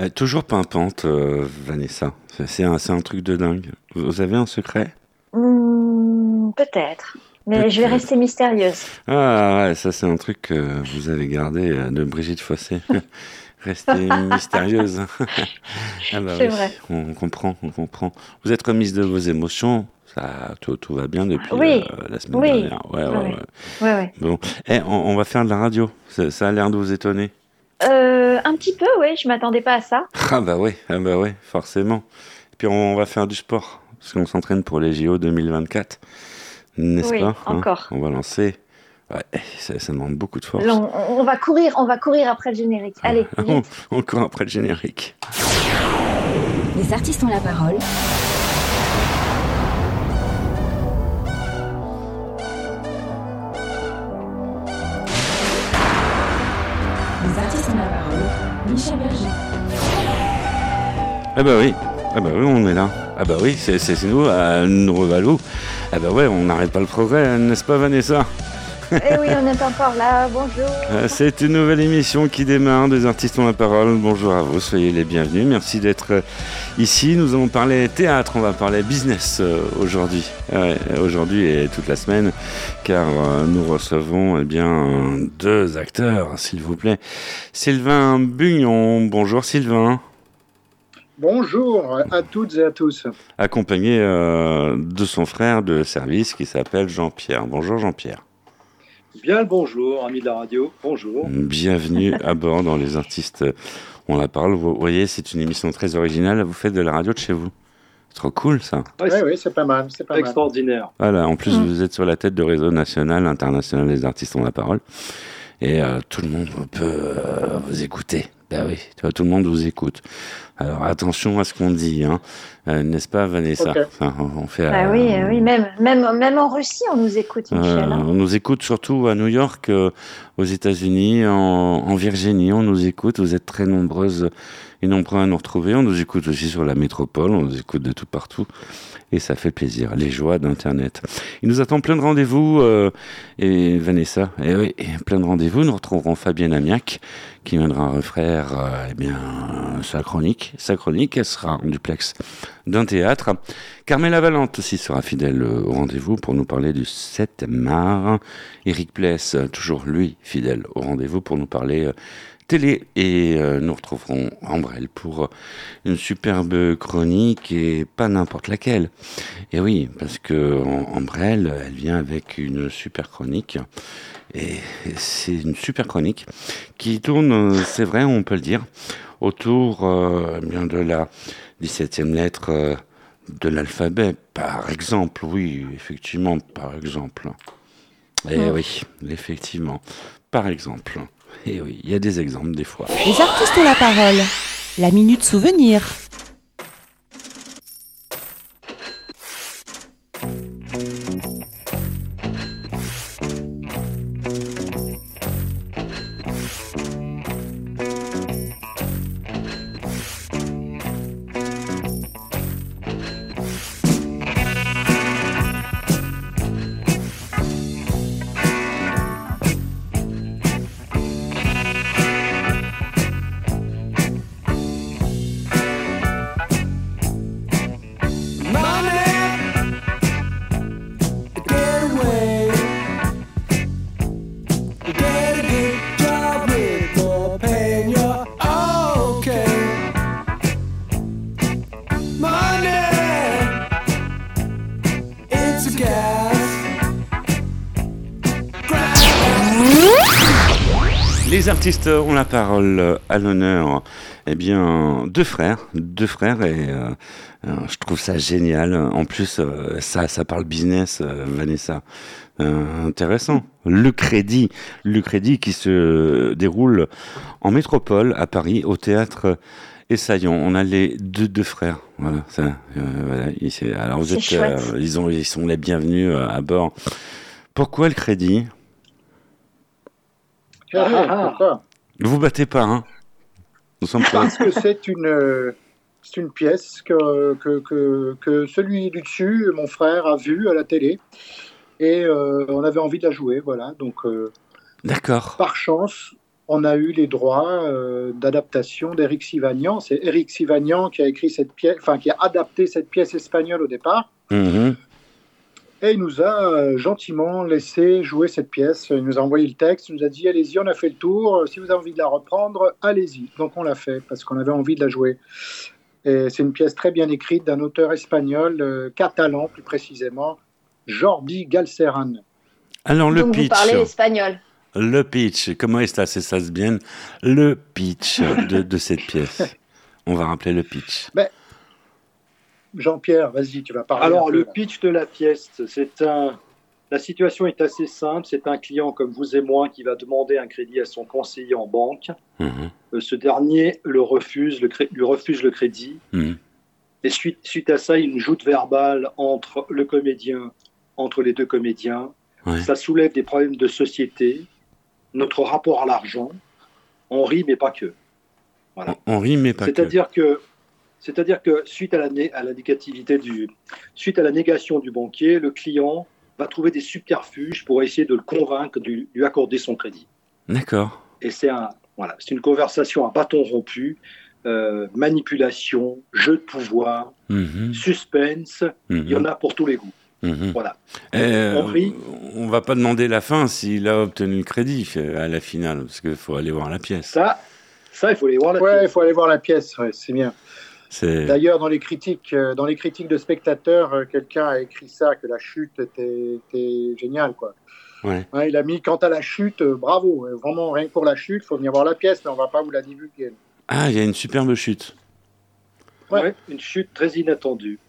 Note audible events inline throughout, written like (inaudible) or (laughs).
Euh, toujours pimpante, euh, Vanessa. C'est- un, truc de dingue. Vous avez un secret? Hmm, Peut-être. Mais je vais rester mystérieuse. Ah ouais, ça c'est un truc que vous avez gardé euh, de Brigitte Fossé. (laughs) Restez mystérieuse. (laughs) ah bah C'est oui, vrai. on comprend, on comprend. Vous êtes remise de vos émotions. Ça, tout, tout va bien depuis Oui. euh, la semaine Oui. dernière. Ouais, ouais, Oui, oui. ouais. Ouais, ouais. Bon, Eh, on, on va faire de la radio. Ça, ça a l'air de vous étonner. Euh, un petit peu, oui, je m'attendais pas à ça. (laughs) Ah bah oui, ah bah oui, forcément. Et puis on va faire du sport, parce qu'on s'entraîne pour les JO 2024, n'est-ce Oui, pas hein? encore. On va lancer. Ouais, ça, ça demande beaucoup de force. On, on va courir, on va courir après le générique. Allez, on, vite. (laughs) on court après le générique. Les artistes ont la parole. Ah bah oui, ah bah oui, on est là. Ah bah oui, c'est nous, à Nouveau-Valou. Ah bah ouais, on n'arrête pas le progrès, n'est-ce pas Vanessa? Eh oui, on est encore là. Bonjour. (laughs) Euh, C'est une nouvelle émission qui démarre, des artistes ont la parole. Bonjour à vous, soyez les bienvenus. Merci d'être euh, ici. Nous allons parler théâtre, on va parler business euh, aujourd'hui. Ouais, aujourd'hui et toute la semaine, car nous recevons eh bien deux acteurs, s'il vous plaît. Sylvain Bugnon, bonjour Sylvain. Bonjour à toutes et à tous. Accompagné euh, de son frère de service qui s'appelle Jean-Pierre. Bonjour Jean-Pierre. Bien le bonjour, amis de la radio. Bonjour. Bienvenue (laughs) à bord dans Les Artistes On la parle. Vous voyez, c'est une émission très originale. Vous faites de la radio de chez vous. C'est trop cool ça. Oui, c'est oui, c'est pas mal, c'est pas mal. extraordinaire. Voilà, en plus Mm. vous êtes sur la tête de réseau national, international des artistes ont la parole. Et euh, tout le monde peut euh, vous écouter. Ben oui, tout le monde vous écoute. Alors attention à ce qu'on dit, hein. Euh, n'est-ce pas Vanessa? Ok. Enfin, on fait, Ah euh, oui, euh, oui, même, même, même en Russie, on nous écoute, Michel. Hein. on nous écoute surtout à New York, aux États-Unis, en, en Virginie. On nous écoute. Vous êtes très nombreuses et nombreux à nous retrouver. On nous écoute aussi sur la métropole. On nous écoute de tout partout. Et ça fait plaisir. Les joies d'Internet. Il nous attend plein de rendez-vous. euh, et Vanessa, et oui, plein de rendez-vous. Nous retrouverons Fabienne Amiac qui viendra refaire euh, eh bien, sa chronique. Sa chronique, elle sera en duplex d'un théâtre. Carmela Valente aussi sera fidèle euh, au rendez-vous pour nous parler du 7 mars. Eric Pless, toujours lui, fidèle au rendez-vous pour nous parler euh, télé. Et euh, nous retrouverons Ambrelle pour euh, une superbe chronique et pas n'importe laquelle. Et oui, parce que Am- Ambrelle, elle vient avec une super chronique. Et c'est une super chronique qui tourne, euh, c'est vrai, on peut le dire, autour euh, eh bien de la 17e lettre euh, de l'alphabet, par exemple. Oui, effectivement, par exemple. Eh Mm. oui, effectivement, par exemple. Et oui, il y a des exemples des fois. Les artistes ont la parole. La minute souvenir. Les artistes ont la parole à l'honneur. Eh bien, deux frères, deux frères, et euh, euh, je trouve ça génial. En plus, euh, ça, ça parle business, euh, Vanessa. Intéressant. Le crédit, le crédit qui se déroule en métropole à Paris, au théâtre Essaillon. On a les deux, deux frères. Voilà. Ça, voilà. Ici. Alors vous êtes, ils ont, ils sont les bienvenus à bord. Pourquoi le crédit? Pourquoi Ne vous battez pas, hein Nous sommes pas. Parce que c'est une, euh, c'est une pièce que, que, que, que celui du dessus, mon frère, a vue à la télé. Et euh, on avait envie de la jouer, voilà. Donc, euh, D'accord. par chance, on a eu les droits euh, d'adaptation d'Éric Sivagnan. C'est Éric Sivagnan qui a écrit cette pièce, enfin qui a adapté cette pièce espagnole au départ. Mhm. Et il nous a euh, gentiment laissé jouer cette pièce. Il nous a envoyé le texte, il nous a dit allez-y, on a fait le tour. Si vous avez envie de la reprendre, allez-y. Donc on l'a fait parce qu'on avait envie de la jouer. Et c'est une pièce très bien écrite d'un auteur espagnol, euh, catalan plus précisément, Jordi Galceran. Alors, le Donc vous pitch. parlez espagnol. Le pitch. Comment est-ce que ça se bien? Le pitch de, de cette pièce. (laughs) On va rappeler le pitch. Jean-Pierre, vas-y, tu vas parler. Alors, un peu, le là. pitch de la pièce, c'est un. La situation est assez simple. C'est un client comme vous et moi qui va demander un crédit à son conseiller en banque. Mhm. Euh, Ce dernier le refuse, le cré- lui refuse le crédit. Mhm. Et suite, suite à ça, il y a une joute verbale entre le comédien, entre les deux comédiens. Ouais. Ça soulève des problèmes de société, notre rapport à l'argent. On rit, mais pas que. Voilà. On, on rit, mais pas que. C'est-à-dire que, c'est-à-dire que suite à la, né- à la négativité du, suite à la négation du banquier, le client va trouver des subterfuges pour essayer de le convaincre de lui accorder son crédit. D'accord. Et c'est un, voilà, c'est une conversation à bâton rompu, euh, manipulation, jeu de pouvoir, Mhm. suspense. Il y en Mhm. a pour tous les goûts. Mhm. Voilà. Eh, On on va pas demander la fin s'il a obtenu le crédit euh, à la finale, parce qu'il faut aller voir la pièce. Ça, ça, il faut aller voir la Ouais, il pièce. faut aller voir la pièce, ouais, c'est bien. C'est D'ailleurs, dans les critiques, euh, dans les critiques de spectateurs, euh, quelqu'un a écrit ça, que la chute était, était géniale, quoi. Ouais. Ouais, il a mis quant à la chute, euh, bravo, vraiment rien que pour la chute, faut venir voir la pièce, mais on va pas vous la divulguer. ah, il y a une superbe chute. Ouais. Ouais, une chute très inattendue.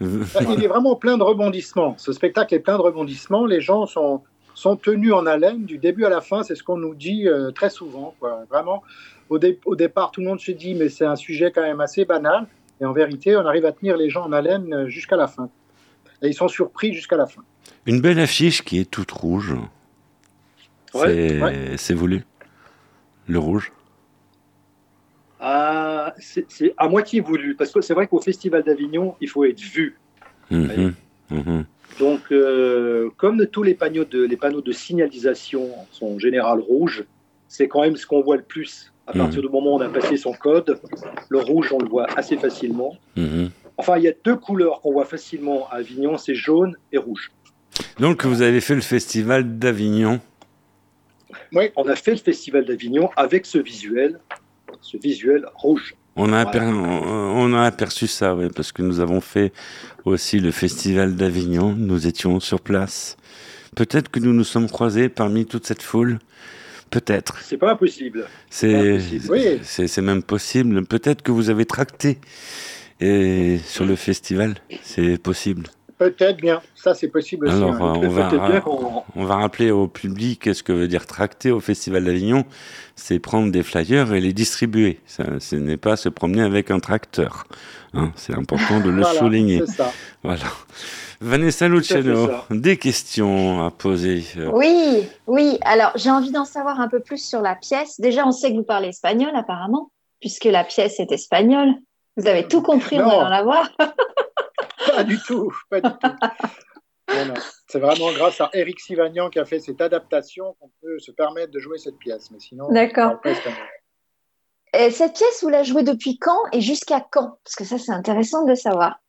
Il est vraiment plein de rebondissements. Ce spectacle est plein de rebondissements. Les gens sont, sont tenus en haleine du début à la fin. C'est ce qu'on nous dit euh, très souvent. Quoi. Vraiment, au, dé- au départ, tout le monde se dit, mais c'est un sujet quand même assez banal. Et en vérité, on arrive à tenir les gens en haleine euh, jusqu'à la fin. Et ils sont surpris jusqu'à la fin. Une belle affiche qui est toute rouge. Ouais, c'est ouais. voulu. Le rouge. Ah, c'est à moitié voulu, parce que c'est vrai qu'au Festival d'Avignon, il faut être vu. Mhm. Donc, euh, comme tous les panneaux, de, les panneaux de signalisation sont en général rouges, c'est quand même ce qu'on voit le plus. À Mhm. partir du moment où on a passé son code, le rouge, on le voit assez facilement. Mhm. Enfin, il y a deux couleurs qu'on voit facilement à Avignon, c'est jaune et rouge. Donc, vous avez fait le festival d'Avignon. On a fait le Festival d'Avignon avec ce visuel, ce visuel rouge. On a, Voilà. on a aperçu ça, ouais, parce que nous avons fait aussi le festival d'Avignon. Nous étions sur place. Peut-être que nous nous sommes croisés parmi toute cette foule. Peut-être. C'est pas impossible. C'est possible. Oui. c'est c'est même possible. Peut-être que vous avez tracté et sur le festival. C'est possible. Peut-être bien. Ça, c'est possible aussi. Alors, hein. on va, bien on rappeler au public ce que veut dire tracter au Festival d'Avignon. C'est prendre des flyers et les distribuer. Ça, ce n'est pas se promener avec un tracteur. hein. c'est important de le Voilà, souligner. Ça. Voilà. Vanessa Luciano, des questions à poser. euh, Oui, oui. Alors, j'ai envie d'en savoir un peu plus sur la pièce. Déjà, on sait que vous parlez espagnol, apparemment, puisque la pièce est espagnole. Vous avez tout compris, on Non. va en avoir. (laughs) Pas du tout. Pas du tout. C'est vraiment grâce à Eric Sivagnan qui a fait cette adaptation qu'on peut se permettre de jouer cette pièce. Mais sinon, on D'accord. Et cette pièce, vous la jouez depuis quand et jusqu'à quand? Parce que ça, c'est intéressant de savoir.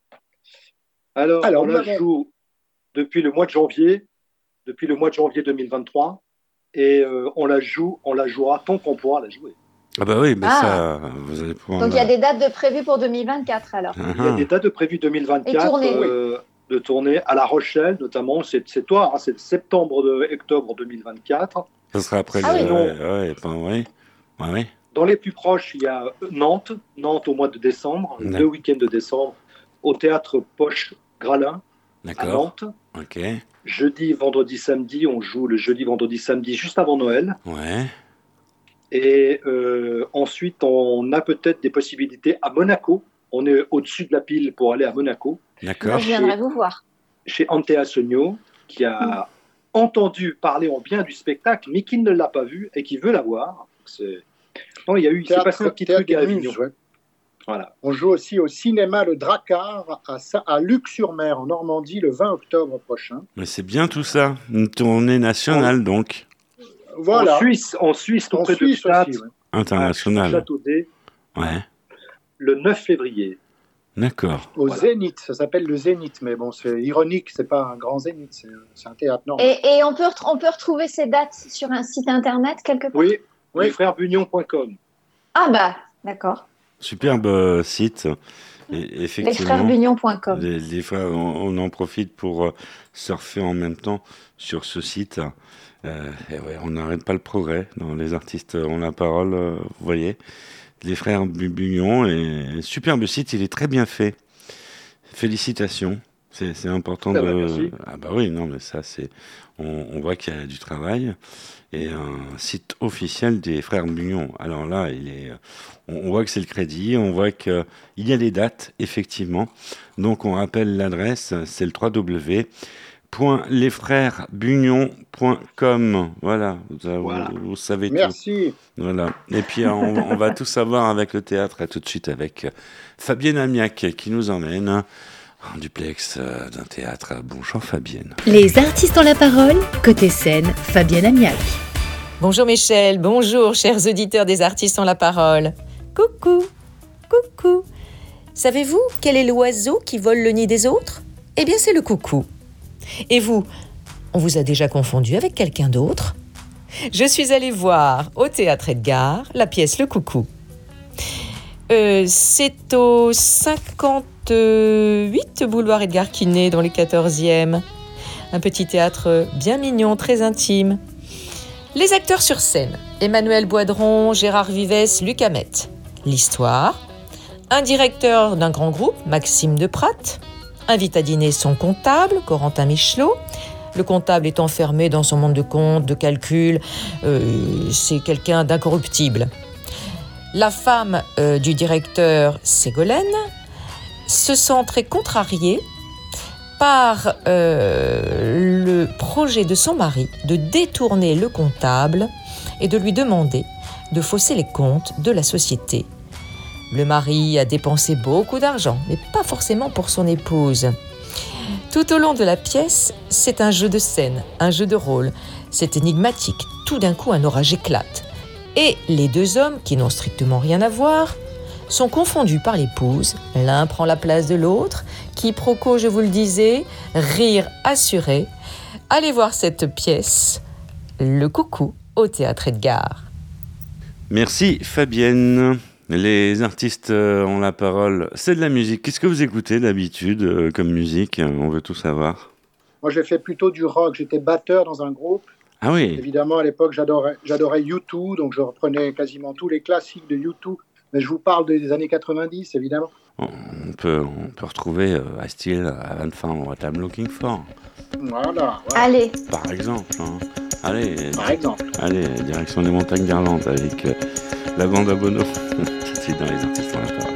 Alors, Alors, on la joue depuis le mois de janvier, depuis le mois de janvier 2023, et euh, on la joue, on la jouera tant qu'on pourra la jouer. Ah bah oui, mais Ah. ça, vous allez pouvoir... Donc, il y a des dates de prévues pour 2024, alors. Ah, Il y a des dates de prévues Et 2024 tournée. euh, de tournée à La Rochelle, notamment. C'est toi, hein, c'est septembre de octobre 2024. Ça sera après Ah le... oui. ouais, ouais, pas- ouais. Dans les plus proches, il y a Nantes, Nantes au mois de décembre, deux week-ends de décembre, au théâtre Poche Gralin à D'accord. Nantes. Ok. Jeudi, vendredi, samedi, on joue le jeudi, vendredi, samedi, juste avant Noël. Ouais. Et euh, ensuite, on a peut-être des possibilités à Monaco. On est au-dessus de la pile pour aller à Monaco, D'accord. je viendrai vous voir. chez Antea Sogno, qui a entendu parler en bien du spectacle, mais qui ne l'a pas vu et qui veut la voir. C'est- Non, il y a eu, il s'est Théâtre- passé un petit truc à Avignon. Ouais. Voilà. On joue aussi au cinéma Le Dracard à, Sa- à Luc-sur-Mer, en Normandie, le 20 octobre prochain. Mais c'est bien tout ça. Une tournée nationale, donc. Voilà. En Suisse, en Suisse, En Suisse aussi. ouais. à International. Château Ouais, le 9 février. d'accord. Au Voilà. Zénith, ça s'appelle le Zénith, mais bon, c'est ironique, c'est pas un grand Zénith, c'est un théâtre normal. Et, et on, peut, on peut retrouver ces dates sur un site internet quelque part? Oui, Oui. lesfrèresbunion.com. Ah bah, d'accord. Superbe euh, site. Et effectivement, Lesfrèresbunion.com. des, des fois, on, on en profite pour euh, surfer en même temps sur ce site. Euh, et ouais, on n'arrête pas le progrès dans les artistes ont la parole, euh, vous voyez. Les frères Bu- Bugnon, et superbe site, il est très bien fait. Félicitations. C'est important Ah de. bah, merci. ah bah oui, non, mais ça, c'est. On, on voit qu'il y a du travail. Et un site officiel des frères Bugnon. Alors là, il est. On, on voit que c'est le crédit, on voit qu'il y a les dates, effectivement. Donc on rappelle l'adresse, c'est le www.lesfrèresbugnon.com. Voilà, vous, Voilà. vous- vous savez tout. Merci. Voilà. Et puis on, on va tout savoir avec le théâtre et tout de suite avec Fabienne Amiac qui nous emmène en duplex euh, d'un théâtre. Bonjour Fabienne. Les artistes ont la parole, côté scène, Fabienne Amiac. Bonjour Michel, bonjour chers auditeurs des artistes ont la parole. Coucou, coucou. Savez-vous quel est l'oiseau qui vole le nid des autres? Eh bien c'est le coucou. Et vous, on vous a déjà confondu avec quelqu'un d'autre Je suis allée voir au théâtre Edgar la pièce Le Coucou. Euh, c'est au 58 boulevard Edgar Quinet dans les 14e. Un petit théâtre bien mignon, très intime. Les acteurs sur scène Emmanuel Boidron, Gérard Vives, Luc Hamet. L'histoire un directeur d'un grand groupe, Maxime Deprat, invite à dîner son comptable, Corentin Michelot. Le comptable est enfermé dans son monde de comptes, de calculs. euh, c'est quelqu'un d'incorruptible. La femme euh, du directeur, Ségolène, se sent très contrariée par euh, le projet de son mari de détourner le comptable et de lui demander de fausser les comptes de la société. Le mari a dépensé beaucoup d'argent, mais pas forcément pour son épouse. Tout au long de la pièce, c'est un jeu de scène, un jeu de rôle. C'est énigmatique. Tout d'un coup, un orage éclate. Et les deux hommes, qui n'ont strictement rien à voir, sont confondus par l'épouse. L'un prend la place de l'autre. Quiproquo, je vous le disais, rire assuré. Allez voir cette pièce, Le Coucou, au théâtre Edgar. Merci Fabienne. Les artistes euh, ont la parole. C'est de la musique. Qu'est-ce que vous écoutez d'habitude euh, comme musique On veut tout savoir? Moi, j'ai fait plutôt du rock. J'étais batteur dans un groupe. Ah oui, Évidemment, à l'époque, j'adorais, j'adorais U2, donc je reprenais quasiment tous les classiques de U2. Mais je vous parle des années 90, évidemment. on peut, on peut retrouver euh, I Still Haven't Found What I'm Looking For, Voilà, voilà, Allez, par exemple. hein. Allez, par exemple. allez, direction des montagnes d'Irlande avec euh, la bande à Bono. Tout de suite dans les artistes ont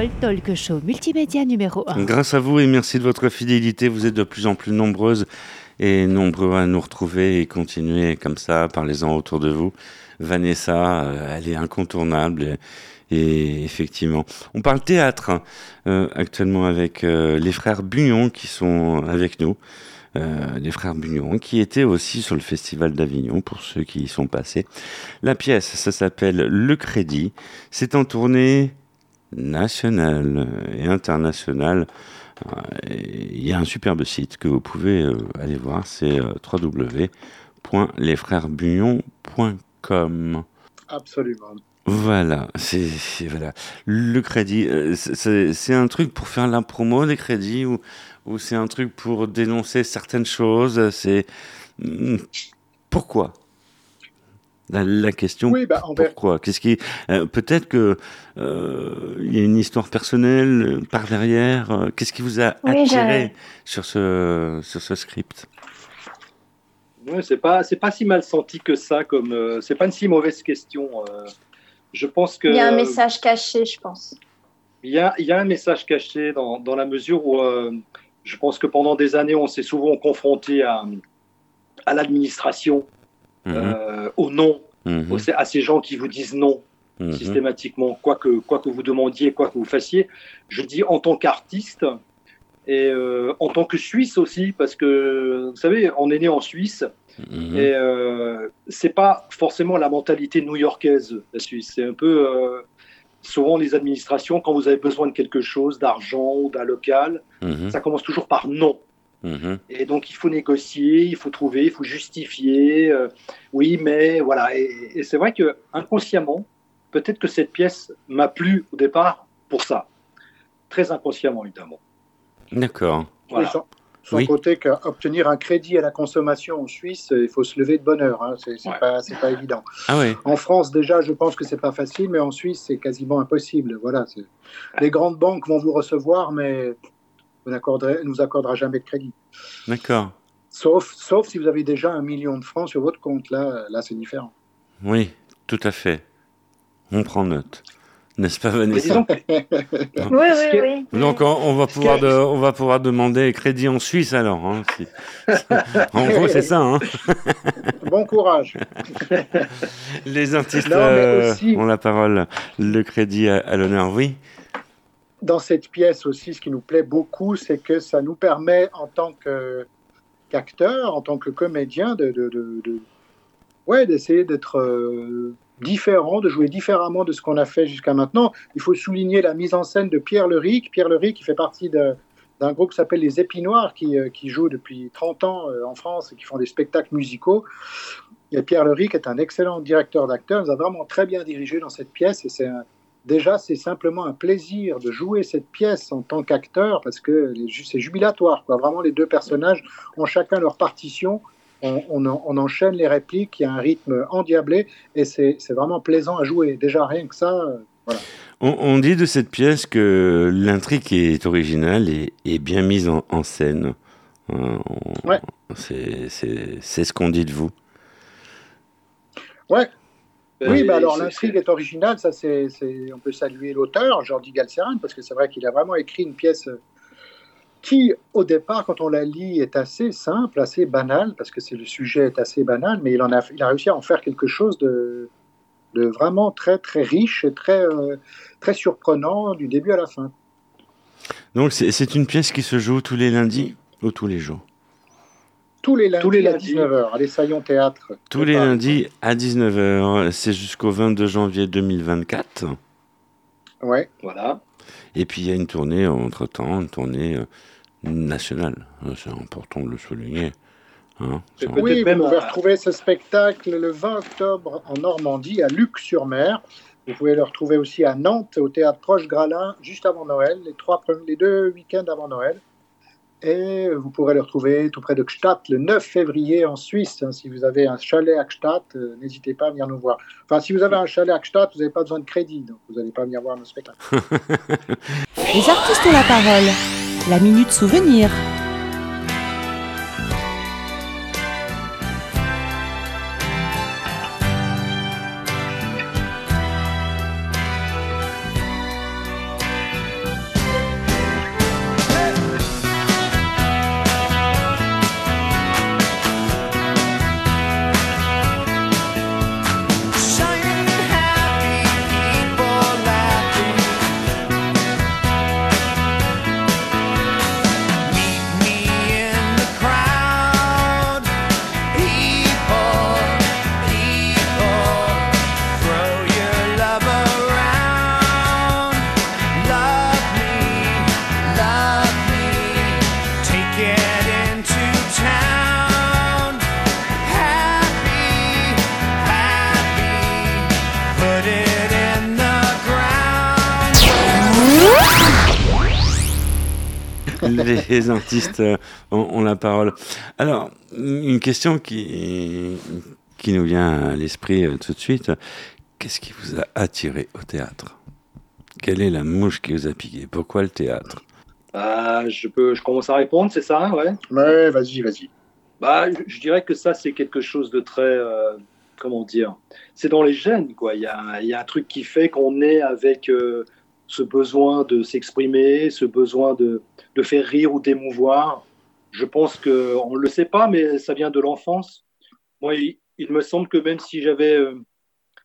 parole, talk show multimédia numéro 1. Grâce à vous et merci de votre fidélité, vous êtes de plus en plus nombreuses et nombreux à nous retrouver et continuer comme ça, parlez-en autour de vous. Vanessa, euh, elle est incontournable et, effectivement, on parle théâtre hein, euh, actuellement avec euh, les frères Bugnon qui sont avec nous. Les frères Bugnon qui étaient aussi sur le festival d'Avignon pour ceux qui y sont passés. La pièce, ça s'appelle Le Crédit. C'est en tournée nationale et internationale. Euh, Il y a un superbe site que vous pouvez euh, aller voir, c'est euh, www.lesfrèresbugnon.com. Absolument. Voilà, c'est voilà. Le crédit, c'est un truc pour faire la promo des crédits ou, ou c'est un truc pour dénoncer certaines choses. C'est Hmm, pourquoi? La, la question. Oui, bah, Pourquoi? Qu'est-ce qui euh, peut-être que euh, il y a une histoire personnelle euh, par derrière. euh, Qu'est-ce qui vous a Oui, attiré sur ce sur ce script? Ouais, c'est pas c'est pas si mal senti que ça comme euh, c'est pas une si mauvaise question. euh. je pense que Il y a un message caché, je pense. il y a, il y a un message caché dans, dans la mesure où euh, je pense que pendant des années on s'est souvent confronté à à l'administration, Mhm, euh, au non, mhm, aux- à ces gens qui vous disent non mhm. systématiquement, quoi que, quoi que vous demandiez, quoi que vous fassiez. Je dis en tant qu'artiste et euh, en tant que Suisse aussi, parce que vous savez, on est né en Suisse et euh, c'est pas forcément la mentalité new-yorkaise, la Suisse. C'est un peu euh, souvent les administrations, quand vous avez besoin de quelque chose, d'argent ou d'un local, ça commence toujours par non. Mhm. Et donc, il faut négocier, il faut trouver, il faut justifier. euh, oui, mais voilà. Et, et c'est vrai que inconsciemment, peut-être que cette pièce m'a plu au départ pour ça. Très inconsciemment, évidemment. D'accord. Voilà. Oui, sans, sans Oui. compter qu'obtenir un crédit à la consommation en Suisse, il faut se lever de bonne heure. Hein. C'est Ouais. pas, évident. Ah ouais. En France, déjà, je pense que c'est pas facile, mais en Suisse, c'est quasiment impossible. Voilà. Les grandes banques vont vous recevoir, mais vous ne vous accordera jamais de crédit. D'accord. Sauf, sauf si vous avez déjà un million de francs sur votre compte. Là, là c'est différent. Oui, tout à fait. On prend note. N'est-ce pas, Vanessa (laughs) Oui, oui, oui. Donc, on, on va pouvoir de- on va pouvoir demander crédit en Suisse alors. hein, si- (laughs) en gros, c'est ça. Hein. (laughs) bon courage. Les artistes Non, euh, aussi- ont la parole. Le crédit à, à l'honneur, oui. Dans cette pièce aussi, ce qui nous plaît beaucoup, c'est que ça nous permet, en tant qu'acteur, en tant que comédien, de, ouais, d'essayer d'être euh, différent, de jouer différemment de ce qu'on a fait jusqu'à maintenant. Il faut souligner la mise en scène de Pierre Leric. Pierre Leric, qui fait partie d'un groupe qui s'appelle Les Épinoirs, qui, euh, qui joue depuis 30 ans euh, en France et qui font des spectacles musicaux. Et Pierre Leric est un excellent directeur d'acteurs, il nous a vraiment très bien dirigé dans cette pièce et c'est un- Déjà, c'est simplement un plaisir de jouer cette pièce en tant qu'acteur parce que c'est jubilatoire. Quoi. Vraiment, les deux personnages ont chacun leur partition. On, on en- on enchaîne les répliques, il y a un rythme endiablé et c'est vraiment plaisant à jouer. Déjà, rien que ça, euh, On, on dit de cette pièce que l'intrigue est originale et, et bien mise en, en scène. Euh, Ouais. C'est ce qu'on dit de vous. Ouais, Oui, bah alors l'intrigue est originale, ça c'est, on peut saluer l'auteur, Jordi Galceran, parce que c'est vrai qu'il a vraiment écrit une pièce euh, qui, au départ, quand on la lit, est assez simple, assez banale, parce que c'est, le sujet est assez banal, mais il, en a, il a réussi à en faire quelque chose de, de vraiment très très riche et très, euh, très surprenant du début à la fin. Donc, c'est une pièce qui se joue tous les lundis ou tous les jours? Tous les lundis, Tous les à lundis. 19h, à l'Essaillon Théâtre. Tous les lundis à 19h. C'est jusqu'au 22 janvier 2024. Ouais. Voilà. Et puis, il y a une tournée entre-temps, une tournée euh, nationale. C'est important de le souligner. Hein, Oui, vous pouvez à- retrouver ce spectacle le 20 octobre en Normandie, à Luc-sur-Mer. Vous pouvez le retrouver aussi à Nantes, au théâtre Proche Gralin, juste avant Noël, les, trois, premiers- les deux week-ends avant Noël. Et vous pourrez le retrouver tout près de Gstaad le 9 février en Suisse. hein. si vous avez un chalet à Gstaad, euh, n'hésitez pas à venir nous voir. Enfin, si vous avez un chalet à Gstaad, vous n'avez pas besoin de crédit, donc vous n'allez pas venir voir nos spectacles. (laughs) Les artistes ont la parole. La minute souvenir. Les artistes euh, ont, ont la parole. Alors, une question qui, qui nous vient à l'esprit euh, tout de suite. Qu'est-ce qui vous a attiré au théâtre? Quelle est la mouche qui vous a piqué? Pourquoi le théâtre? Ah, je, peux, je commence à répondre, c'est ça, ouais? Ouais, vas-y, vas-y. Bah, je- je dirais que ça, c'est quelque chose de très. euh, comment dire? C'est dans les gènes, quoi. Il y a, il y a un truc qui fait qu'on est avec euh, ce besoin de s'exprimer, ce besoin de, de faire rire ou d'émouvoir. Je pense qu'on ne le sait pas, mais ça vient de l'enfance. Moi, il, me semble que même si j'avais euh,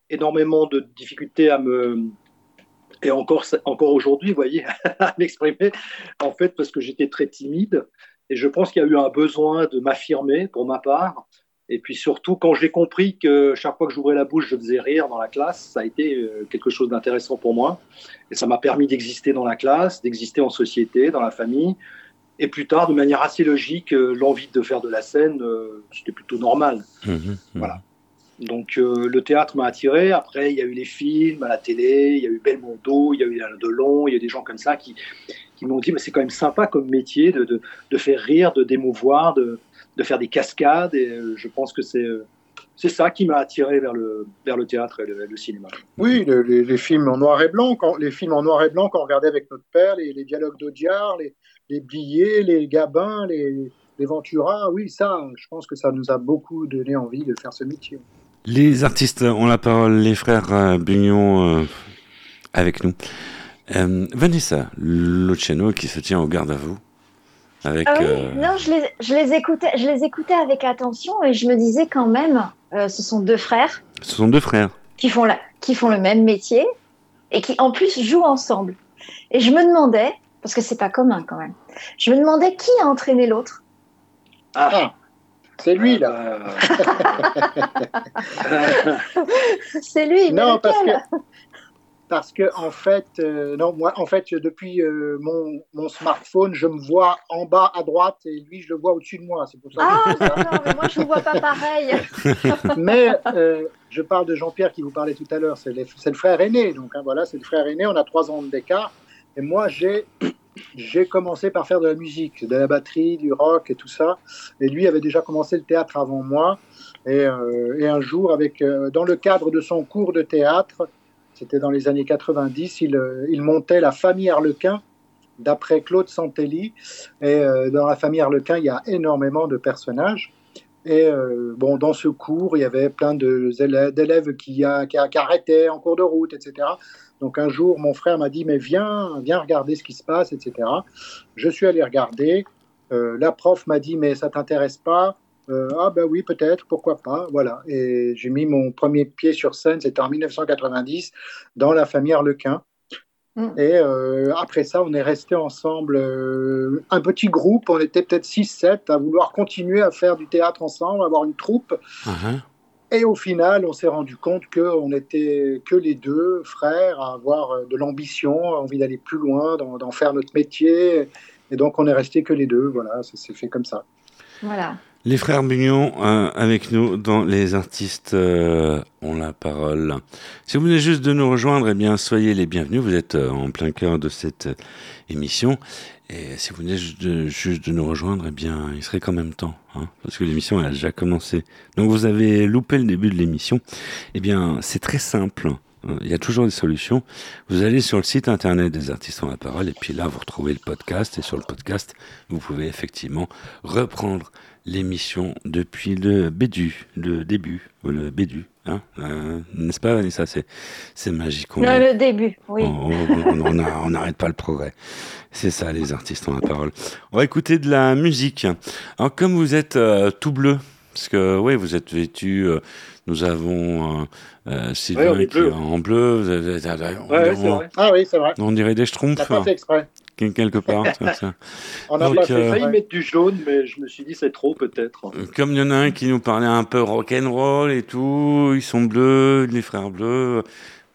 énormément de difficultés à me. Et encore, encore aujourd'hui, voyez, (laughs) à m'exprimer, en fait, parce que j'étais très timide. Et je pense qu'il y a eu un besoin de m'affirmer pour ma part. Et puis surtout, quand j'ai compris que chaque fois que j'ouvrais la bouche, je faisais rire dans la classe, ça a été euh, quelque chose d'intéressant pour moi. Et ça m'a permis d'exister dans la classe, d'exister en société, dans la famille. Et plus tard, de manière assez logique, euh, l'envie de faire de la scène, euh, c'était plutôt normal. Mhm, Voilà. Donc euh, le théâtre m'a attiré. Après, il y a eu les films à la télé, il y a eu Belmondo, il y a eu Alain Delon, il y a des gens comme ça qui, qui m'ont dit mais c'est quand même sympa comme métier de, de, de faire rire, de d'émouvoir, de, de faire des cascades. Et euh, je pense que c'est euh, c'est ça qui m'a attiré vers le, vers le théâtre et le, le cinéma. Oui, le- les, les films en noir et blanc, quand, les films en noir et blanc qu'on regardait avec notre père, les, les dialogues d'Audiard, les, les Blier, les Gabin, les, les Ventura, oui, ça, je pense que ça nous a beaucoup donné envie de faire ce métier. Les artistes ont la parole, les frères euh, Bugnon euh, avec nous. Euh, Vanessa Luciano qui se tient au garde à vous. Avec, Ah oui, euh, non, je les, je les écoutais, je les écoutais avec attention et je me disais quand même, euh, ce sont deux frères ce sont deux frères. qui font, la, qui font le même métier et qui en plus jouent ensemble. Et je me demandais, parce que c'est pas commun quand même, je me demandais qui a entraîné l'autre. Ah, c'est lui, là. (laughs) C'est lui, mais Non, parce que, parce que en fait, euh, non, moi, en fait, depuis euh, mon, mon smartphone, je me vois en bas à droite et lui, je le vois au-dessus de moi. C'est pour ça Ah, non, mais moi je ne vois pas pareil. (laughs) Mais euh, je parle de Jean-Pierre qui vous parlait tout à l'heure. C'est le frère aîné. Donc hein, voilà, c'est le frère aîné. On a trois ans d'écart. Et moi, j'ai (coughs) j'ai commencé par faire de la musique, de la batterie, du rock et tout ça. Et lui avait déjà commencé le théâtre avant moi. Et, et un jour, avec, dans le cadre de son cours de théâtre, c'était dans les années 90, il, euh, il montait La famille Harlequin d'après Claude Santelli. Et euh, dans La famille Harlequin, il y a énormément de personnages. Et euh, bon, dans ce cours, il y avait plein d'élèves qui, arrêtaient en cours de route, etc. Donc un jour, mon frère m'a dit, mais viens, viens regarder ce qui se passe, etc. Je suis allé regarder. La prof m'a dit, mais ça t'intéresse pas Euh, Ah ben oui, peut-être, pourquoi pas. Voilà. Et j'ai mis mon premier pied sur scène, c'était en 1990, dans la famille Harlequin. Mm. Et euh, après ça, on est resté ensemble, euh, un petit groupe, on était peut-être 6-7 à vouloir continuer à faire du théâtre ensemble, avoir une troupe. Hein. Et au final, on s'est rendu compte qu'on n'était que les deux frères à avoir de l'ambition, envie d'aller plus loin, d'en d'en faire notre métier. Et donc, on est resté que les deux. Voilà, ça s'est fait comme ça. Voilà. Les frères Bugnon euh, avec nous dans Les artistes euh, ont la parole. Si vous venez juste de nous rejoindre, eh bien, soyez les bienvenus. Vous êtes euh, en plein cœur de cette émission. Et si vous venez juste de, nous rejoindre, eh bien, il serait quand même temps, hein, parce que l'émission a déjà commencé. Donc vous avez loupé le début de l'émission. Eh bien, c'est très simple. Euh, Il y a toujours des solutions. Vous allez sur le site internet des artistes ont la parole et puis là vous retrouvez le podcast et sur le podcast vous pouvez effectivement reprendre l'émission depuis le bédu, le début, ou le bédu, hein, euh, n'est-ce pas Vanessa C'est c'est magique. On- Le, le début, oui. on- on- on a- on n'arrête pas le progrès. C'est ça, les artistes ont la parole. On va écouter de la musique. Alors, comme vous êtes euh, tout bleu, parce que, oui, vous êtes vêtu, euh, nous avons euh, euh, Sylvain Ouais, qui est en bleu. vous avez- on, Ouais, ouais, on- c'est vrai. Ah oui, c'est vrai. on dirait des schtroumpfs, pas fait exprès. Quel- quelque part. (laughs) ça, ça. On n'a Donc, pas euh, failli mettre du jaune, mais je me suis dit c'est trop peut-être. Comme il y en a un qui nous parlait un peu rock'n'roll et tout, ils sont bleus, les frères bleus,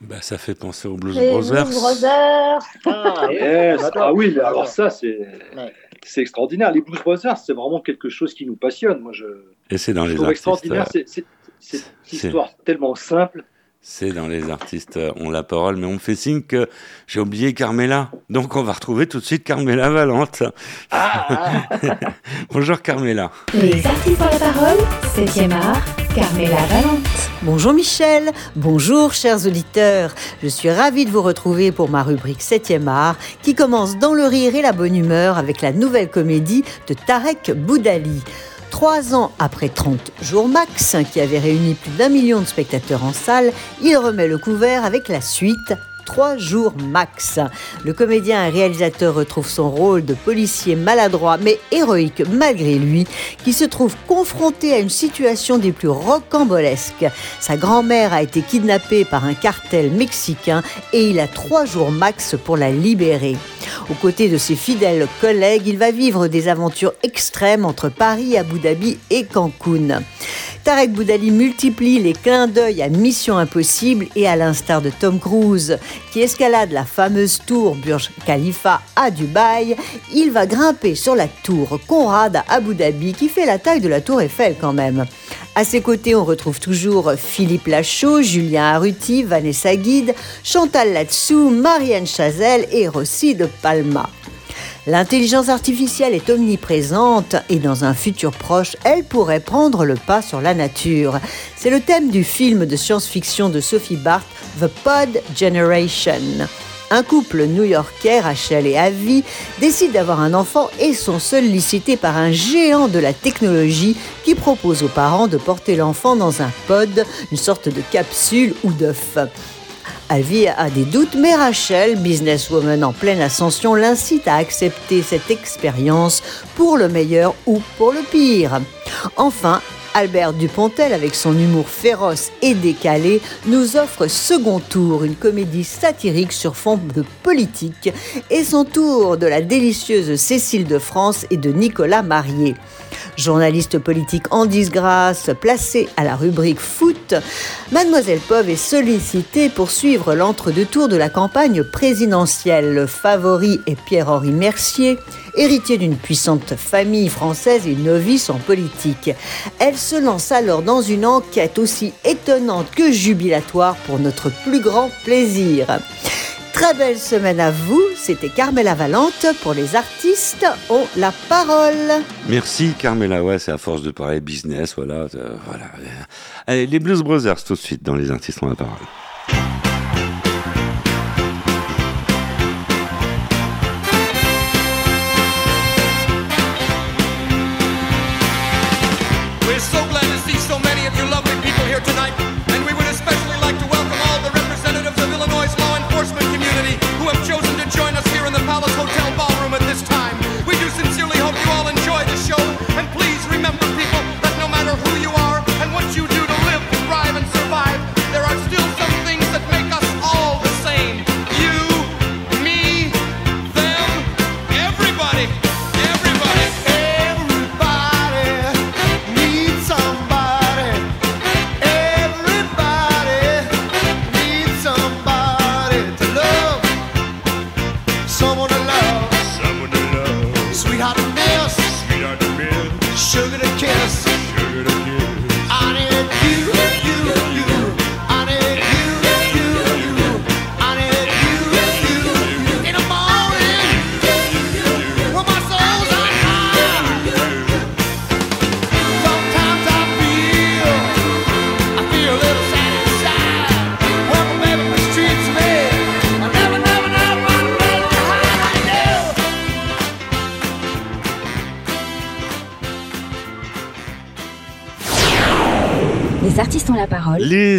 bah, ça fait penser aux Blues Les Brothers. Blues Brothers. Ah, oui, Yes. Ah alors ça c'est Ouais. c'est extraordinaire. Les Blues Brothers, c'est vraiment quelque chose qui nous passionne. Moi, je, Et c'est dans je les artistes. extraordinaire c'est- cette histoire tellement simple, C'est dans les artistes euh, ont la parole, mais on me fait signe que j'ai oublié Carmela. Donc on va retrouver tout de suite Carmela Valente. (laughs) Bonjour Carmela. Les artistes ont la parole, 7e art, Carmela Valente. Bonjour Michel, bonjour chers auditeurs. Je suis ravie de vous retrouver pour ma rubrique 7e art qui commence dans le rire et la bonne humeur avec la nouvelle comédie de Tarek Boudali. Trois ans après 30 jours max, qui avait réuni plus d'un million de spectateurs en salle, il remet le couvert avec la suite Trois jours max. Le comédien et réalisateur retrouve son rôle de policier maladroit mais héroïque malgré lui, qui se trouve confronté à une situation des plus rocambolesques. Sa grand-mère a été kidnappée par un cartel mexicain et il a trois jours max pour la libérer. Aux côtés de ses fidèles collègues, il va vivre des aventures extrêmes entre Paris, Abu Dhabi et Cancun. Tarek Boudali multiplie les clins d'œil à Mission Impossible et à l'instar de Tom Cruise, qui escalade la fameuse tour Burj Khalifa à Dubaï, il va grimper sur la tour Conrad à Abu Dhabi, qui fait la taille de la tour Eiffel quand même. À ses côtés, on retrouve toujours Philippe Lachaud, Julien Arruti, Vanessa Guide, Chantal Latsou, Marianne Chazelle et Rossi de Palma. L'intelligence artificielle est omniprésente et dans un futur proche, elle pourrait prendre le pas sur la nature. C'est le thème du film de science-fiction de Sophie Barth, The Pod Generation. Un couple new-yorkais, Rachel et Avi, décide d'avoir un enfant et sont sollicités par un géant de la technologie qui propose aux parents de porter l'enfant dans un pod, une sorte de capsule ou d'œuf. Alvi a des doutes, mais Rachel, businesswoman en pleine ascension, l'incite à accepter cette expérience pour le meilleur ou pour le pire. Enfin, Albert Dupontel, avec son humour féroce et décalé, nous offre Second Tour, une comédie satirique sur fond de politique, et son tour de la délicieuse Cécile de France et de Nicolas Marié. Journaliste politique en disgrâce, placée à la rubrique foot, Mademoiselle Pov est sollicitée pour suivre l'entre-deux-tours de la campagne présidentielle. Le favori est Pierre-Henri Mercier, héritier d'une puissante famille française et novice en politique. Elle se lance alors dans une enquête aussi étonnante que jubilatoire pour notre plus grand plaisir. Très belle semaine à vous, c'était Carmela Valente pour les artistes ont la parole. Merci Carmela, ouais, c'est à force de parler business, voilà. euh, voilà. Allez, les Blues Brothers tout de suite dans les artistes ont la parole.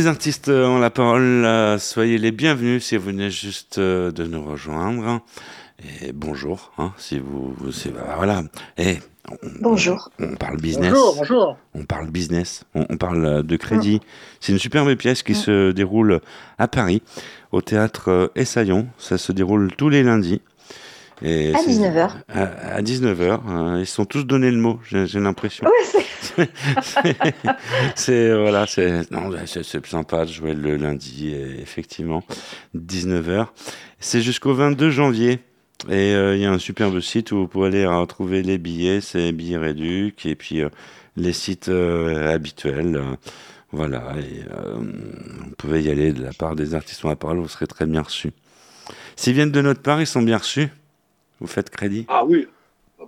Les artistes ont la parole, euh, soyez les bienvenus si vous venez juste euh, de nous rejoindre. Et bonjour, hein, si vous, bah, voilà. Et on, Bonjour. on parle business. Bonjour, bonjour. On parle business, on, on parle euh, de crédit. C'est une superbe pièce qui se déroule à Paris, au théâtre Essaillon. Ça se déroule tous les lundis. Et À c'est- 19h. À, à 19h. hein, ils se sont tous donné le mot, j'ai l'impression. Ouais, c'est- (laughs) c'est voilà, c'est sympa de jouer le lundi, et effectivement, 19h. C'est jusqu'au 22 janvier. Et euh, il y a un superbe site où vous pouvez aller retrouver les billets, c'est Billets Réduc, et puis euh, les sites euh, habituels. euh, Voilà, et euh, on pouvait y aller de la part des artistes à parole, vous serez très bien reçus. S'ils viennent de notre part, ils sont bien reçus Vous faites crédit Ah oui,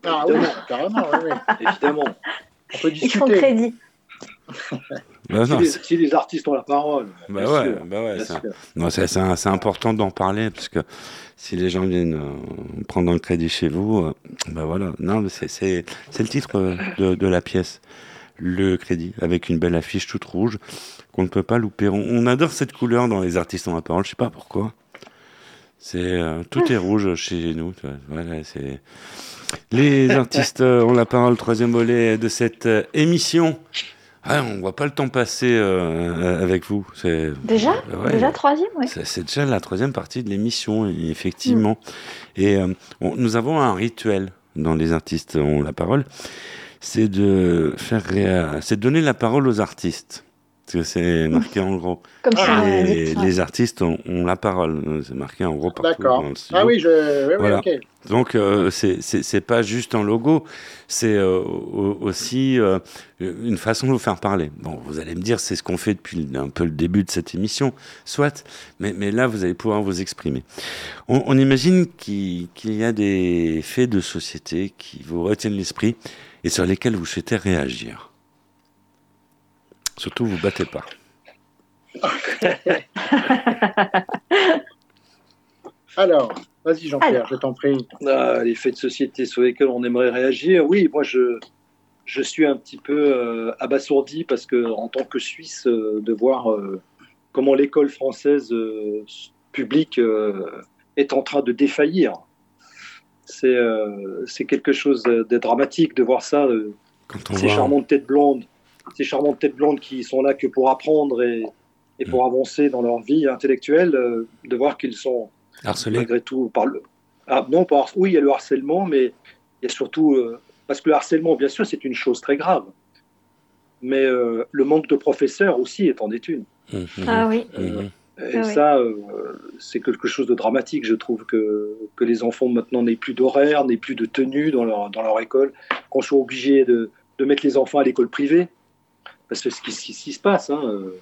Ah oui, carrément, oui, oui. (laughs) évidemment. On peut Ils font crédit. Bah si, les, c'est- si les artistes ont la parole. bah ouais, bah ouais, c'est- important d'en parler parce que si les gens viennent euh, prendre un crédit chez vous, euh, bah voilà. Non, mais c'est le titre euh, de, de la pièce, le crédit, avec une belle affiche toute rouge qu'on ne peut pas louper. On, on adore cette couleur dans les artistes en la parole, je sais pas pourquoi. C'est euh, tout est rouge chez nous. Voilà, c'est les (laughs) artistes euh, ont la parole. Troisième volet de cette euh, émission. Ah, on voit pas le temps passer euh, avec vous. C'est Déjà? Ouais. Déjà troisième, c'est déjà la troisième partie de l'émission, et- effectivement. Et euh, on- nous avons un rituel dans les artistes ont la parole, c'est de faire, c'est de donner la parole aux artistes. Parce que c'est marqué en gros. (laughs) Comme ça, les, les artistes ont, ont la parole. C'est marqué en gros partout D'accord. dans le studio. Ah oui, je... oui, oui, Voilà. ok. Donc euh, c'est pas juste un logo, c'est euh, au- aussi euh, une façon de vous faire parler. Bon, vous allez me dire, c'est ce qu'on fait depuis un peu le début de cette émission, soit, mais, mais là vous allez pouvoir vous exprimer. On, on imagine qu'il qu'il y a des faits de société qui vous retiennent l'esprit et sur lesquels vous souhaitez réagir. Surtout, vous battez pas. (laughs) Alors, vas-y Jean-Pierre, je t'en prie. Ah, les faits de société sur lesquels on aimerait réagir. Oui, moi je, je suis un petit peu euh, abasourdi parce que en tant que Suisse, euh, de voir euh, comment l'école française euh, publique euh, est en train de défaillir. C'est euh, c'est quelque chose de, de dramatique de voir ça. euh, Quand on ces voit, charmantes têtes blondes, ces charmantes têtes blondes qui sont là que pour apprendre et, et pour avancer dans leur vie intellectuelle, euh, de voir qu'ils sont harcelé, malgré tout par le ah, non pas oui il y a le harcèlement mais il y a surtout euh, parce que le harcèlement bien sûr c'est une chose très grave. Mais euh, le manque de professeurs aussi est en étude Mhm, Ah oui. et Ah ça euh, c'est quelque chose de dramatique je trouve que, que les enfants maintenant n'aient plus d'horaire n'aient plus de tenue dans leur, dans leur école qu'on soit obligé de, de mettre les enfants à l'école privée parce que ce qui, ce qui- ce qui se passe hein, euh,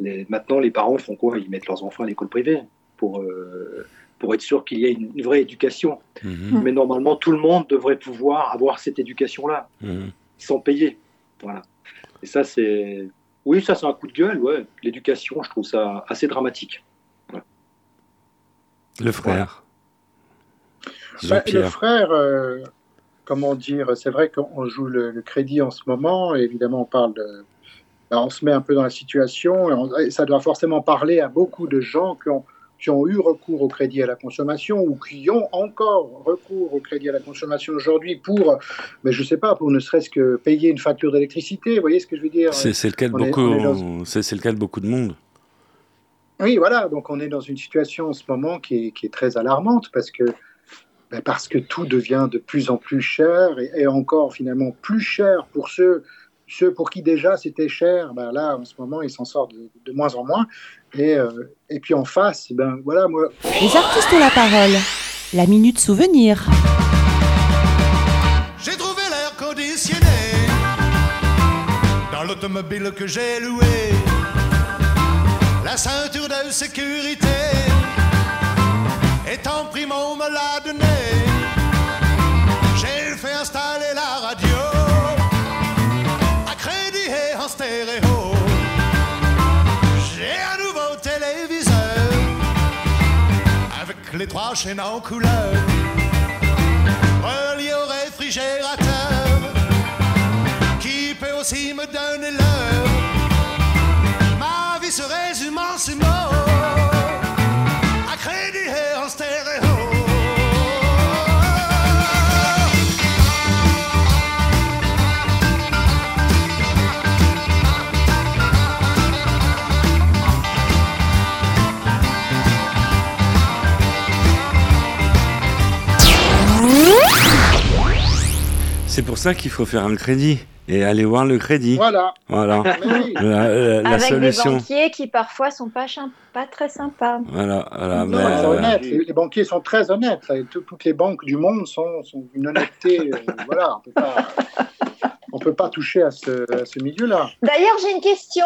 les- maintenant les parents font quoi? Ils mettent leurs enfants à l'école privée pour, euh, pour être sûr qu'il y ait une- une vraie éducation Mhm, mais normalement, tout le monde devrait pouvoir avoir cette éducation-là, mhm. sans payer. Voilà. Et ça, c'est. Oui, ça, c'est un coup de gueule, ouais. L'éducation, je trouve ça assez dramatique. Le frère. Bah, le frère, euh, comment dire, c'est vrai qu'on joue le, le crédit en ce moment, et évidemment on parle de... bah, on se met un peu dans la situation, et, on- et ça doit forcément parler à beaucoup de gens qui ont, qui ont eu recours au crédit à la consommation ou qui ont encore recours au crédit à la consommation aujourd'hui pour, mais je sais pas, pour ne serait-ce que payer une facture d'électricité, vous voyez ce que je veux dire? C'est le cas de beaucoup. C'est c'est le cas de beaucoup de monde. Oui, voilà, donc on est dans une situation en ce moment qui est, qui est très alarmante parce que, ben, parce que tout devient de plus en plus cher et, et encore finalement plus cher pour ceux, ceux pour qui déjà c'était cher. Ben là, en ce moment, ils s'en sortent de, de moins en moins. Et, euh, et puis en face, ben voilà, moi, Les artistes ont la parole. La minute souvenir. J'ai trouvé l'air conditionné dans l'automobile que j'ai loué. La ceinture de sécurité en prime, on me l'a donné. J'ai fait installer la radio à crédit et en stéréo. J'ai un nouveau téléviseur avec les trois chaînes en couleur relié au réfrigérateur qui peut aussi me donner l'heure. Ma vie se résume en ces mots pour ça qu'il faut faire un crédit et aller voir le crédit. voilà. Voilà. (laughs) Oui. La, la- la Avec solution. des banquiers qui parfois sont pas, très sympas. Voilà, voilà. Non, mais, c'est euh, honnête. Les, les banquiers sont très honnêtes. Tout- toutes les banques du monde sont, sont d'une honnêteté. euh, (laughs) voilà, on on peut pas toucher à ce, à ce milieu-là. D'ailleurs, j'ai une question.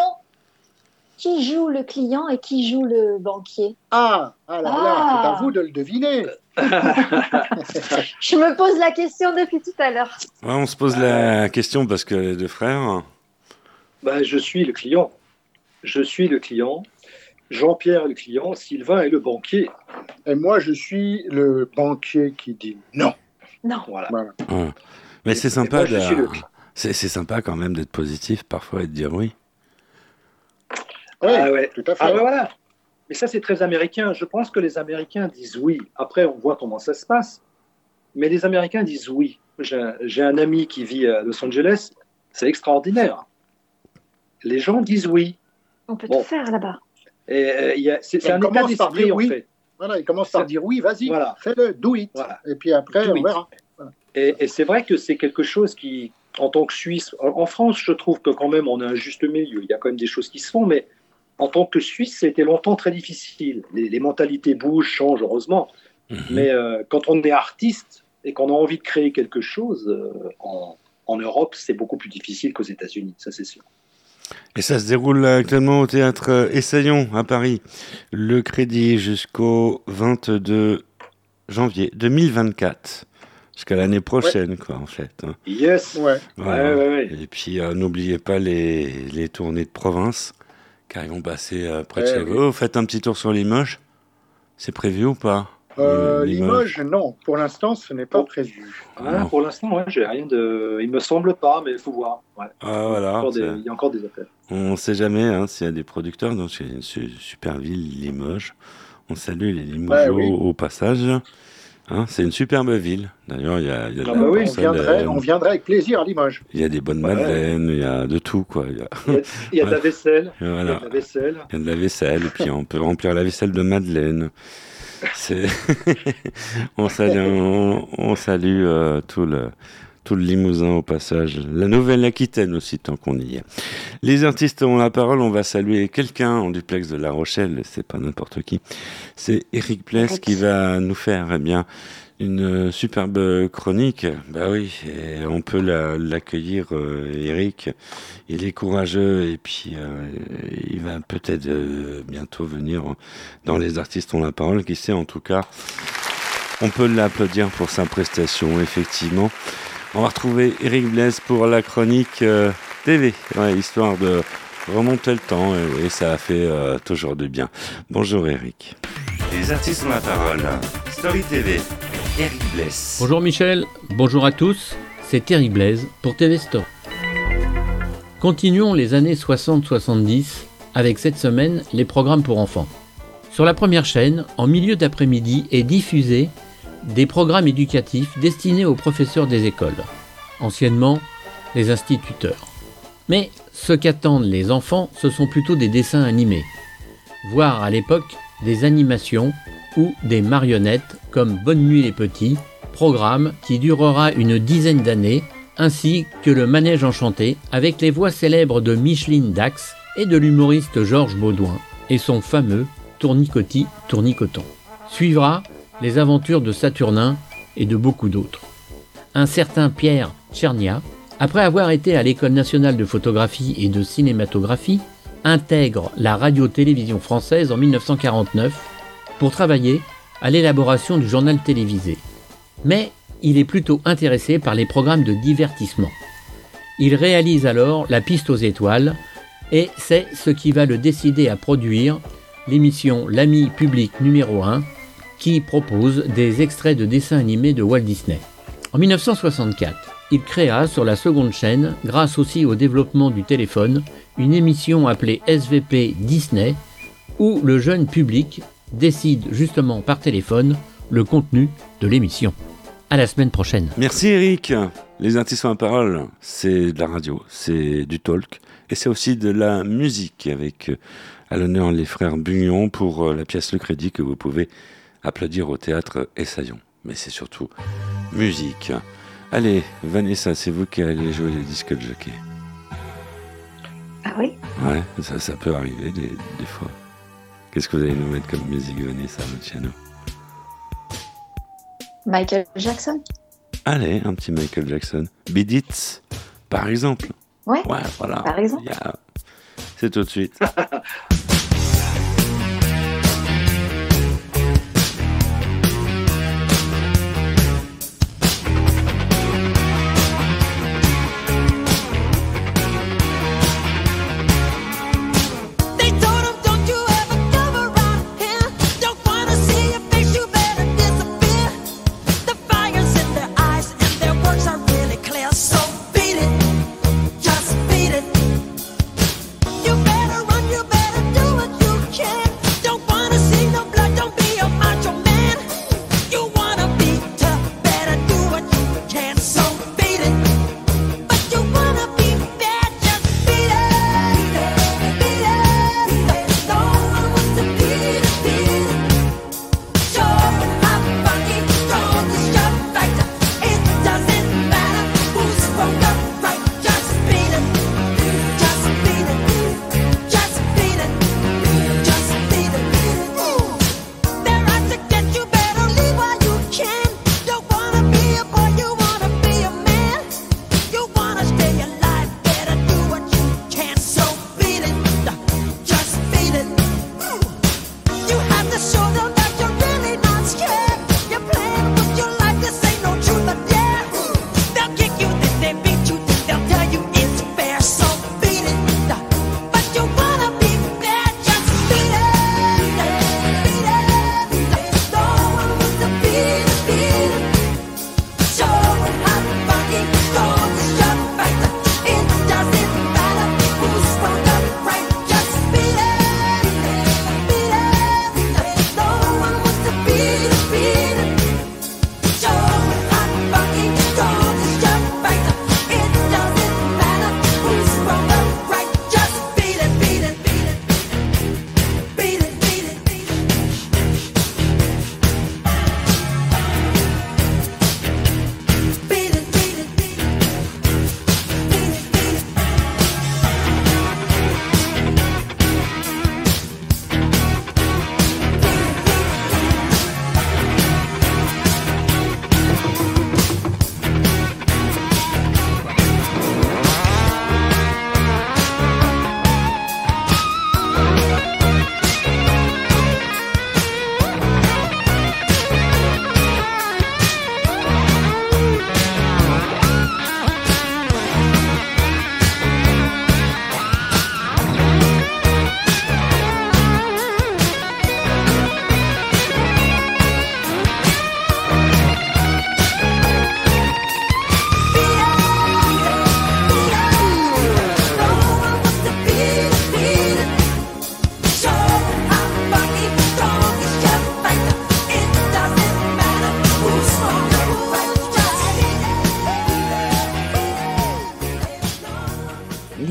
Qui joue le client et qui joue le banquier Ah, alors là, Ah. c'est à vous de le deviner. (laughs) Je me pose la question depuis tout à l'heure. Ouais, on se pose la question parce que les deux frères. Ben, je suis le client. Je suis le client. Jean-Pierre est le client. Sylvain est le banquier. Et moi, je suis le banquier qui dit non. Non. Voilà. Voilà. Ouais. Mais c'est sympa, moi, de- le- c'est sympa quand même d'être positif parfois et de dire oui. Oui, Ah ouais. tout à fait. Ah ben voilà. Mais ça, c'est très américain. Je pense que les Américains disent oui. Après, on voit comment ça se passe. Mais les Américains disent oui. J'ai un ami qui vit à Los Angeles. C'est extraordinaire. Les gens disent oui. On peut Bon. tout faire là-bas. Et, euh, il y a- c'est un état d'esprit, dire en oui. fait. Voilà, il commence par dire oui, vas-y, Voilà. fais-le, do it. Voilà. Et puis après, Do on it. verra. Et, et c'est vrai que c'est quelque chose qui, en tant que Suisse, en, en France, je trouve que quand même on a un juste milieu. Il y a quand même des choses qui se font, mais en tant que Suisse, c'était longtemps très difficile. Les, les mentalités bougent, changent, heureusement. Mhm. Mais euh, quand on est artiste et qu'on a envie de créer quelque chose, euh, en, en Europe, c'est beaucoup plus difficile qu'aux États-Unis, ça c'est sûr. Et ça se déroule actuellement au théâtre euh, Essaillon à Paris. Le crédit jusqu'au 22 janvier 2024. Jusqu'à l'année prochaine, quoi, en fait. hein. Yes Ouais. Voilà. Ouais, ouais, ouais. Et puis, euh, n'oubliez pas les, les tournées de province car ils vont passer euh, près de chez oui. vous. Faites un petit tour sur Limoges. C'est prévu ou pas Euh, Limoges? Limoges, non. Pour l'instant, ce n'est pas Bon. prévu. Ah, Non. pour l'instant, ouais, j'ai rien de. Il me semble pas, mais il faut voir. Ouais. Ah, voilà. Des- Il y a encore des appels. On ne sait jamais hein, s'il y a des producteurs. Donc, c'est une su- super ville, Limoges. On salue les Limoges Ouais, oui. au passage. Hein, c'est une superbe ville. D'ailleurs, il y a, y a Ah bah oui, on, viendrait, salade, on viendrait avec plaisir à Limoges. il y a des bonnes Ouais. madeleines, il y a de tout, quoi. Il y a, de la vaisselle. Il y a de la vaisselle. Il y a de la vaisselle, et puis on peut remplir la vaisselle de madeleine. C'est... (laughs) on salue, on, on salue euh, tout, le, tout le Limousin au passage. La Nouvelle-Aquitaine aussi, tant qu'on y est. Les artistes ont la parole. On va saluer quelqu'un en duplex de La Rochelle. C'est pas n'importe qui. C'est Eric Pless qui va nous faire eh bien, une superbe chronique. Bah oui, et on peut la- l'accueillir, euh, Eric. Il est courageux et puis euh, il va peut-être euh, bientôt venir dans les artistes ont la parole. Qui sait, en tout cas, on peut l'applaudir pour sa prestation, effectivement. On va retrouver Eric Blaise pour la chronique euh, TV, ouais, histoire de remonter le temps et, et ça a fait euh, toujours du bien. Bonjour Eric. Les artistes ont la parole. Story TV. Eric Blaise. Bonjour Michel, bonjour à tous, c'est Thierry Blaise pour TV Store. Continuons les années 60-70 avec cette semaine les programmes pour enfants. Sur la première chaîne, en milieu d'après-midi, est diffusé des programmes éducatifs destinés aux professeurs des écoles, anciennement les instituteurs. Mais ce qu'attendent les enfants, ce sont plutôt des dessins animés, voire à l'époque des animations ou des marionnettes comme Bonne nuit les petits, programme qui durera une dizaine d'années, ainsi que le Manège enchanté avec les voix célèbres de Micheline Dax et de l'humoriste Georges Baudouin et son fameux Tournicotis Tournicoton. Suivra les aventures de Saturnin et de beaucoup d'autres. Un certain Pierre Tchernia, après avoir été à l'École nationale de photographie et de cinématographie, intègre la radio-télévision française en 1949 pour travailler à l'élaboration du journal télévisé. Mais il est plutôt intéressé par les programmes de divertissement. Il réalise alors La piste aux étoiles et c'est ce qui va le décider à produire l'émission L'ami public numéro 1 qui propose des extraits de dessins animés de Walt Disney. En 1964, il créa sur la seconde chaîne, grâce aussi au développement du téléphone, une émission appelée SVP Disney où le jeune public décide justement par téléphone le contenu de l'émission. À la semaine prochaine. Merci Eric. Les artistes la parole, c'est de la radio, c'est du talk et c'est aussi de la musique avec euh, à l'honneur les frères Bugnon pour euh, la pièce Le Crédit que vous pouvez applaudir au théâtre Essaillon. Mais c'est surtout musique. Allez, Vanessa, c'est vous qui allez jouer les disques de jockey. Ah oui? Ouais, ça, ça peut arriver des, des fois. Qu'est-ce que vous allez nous mettre comme musique, Vanessa Luciano Michael Jackson Allez, un petit Michael Jackson. Beat It, par exemple. Ouais, Ouais, voilà. par exemple. C'est tout de suite. (laughs)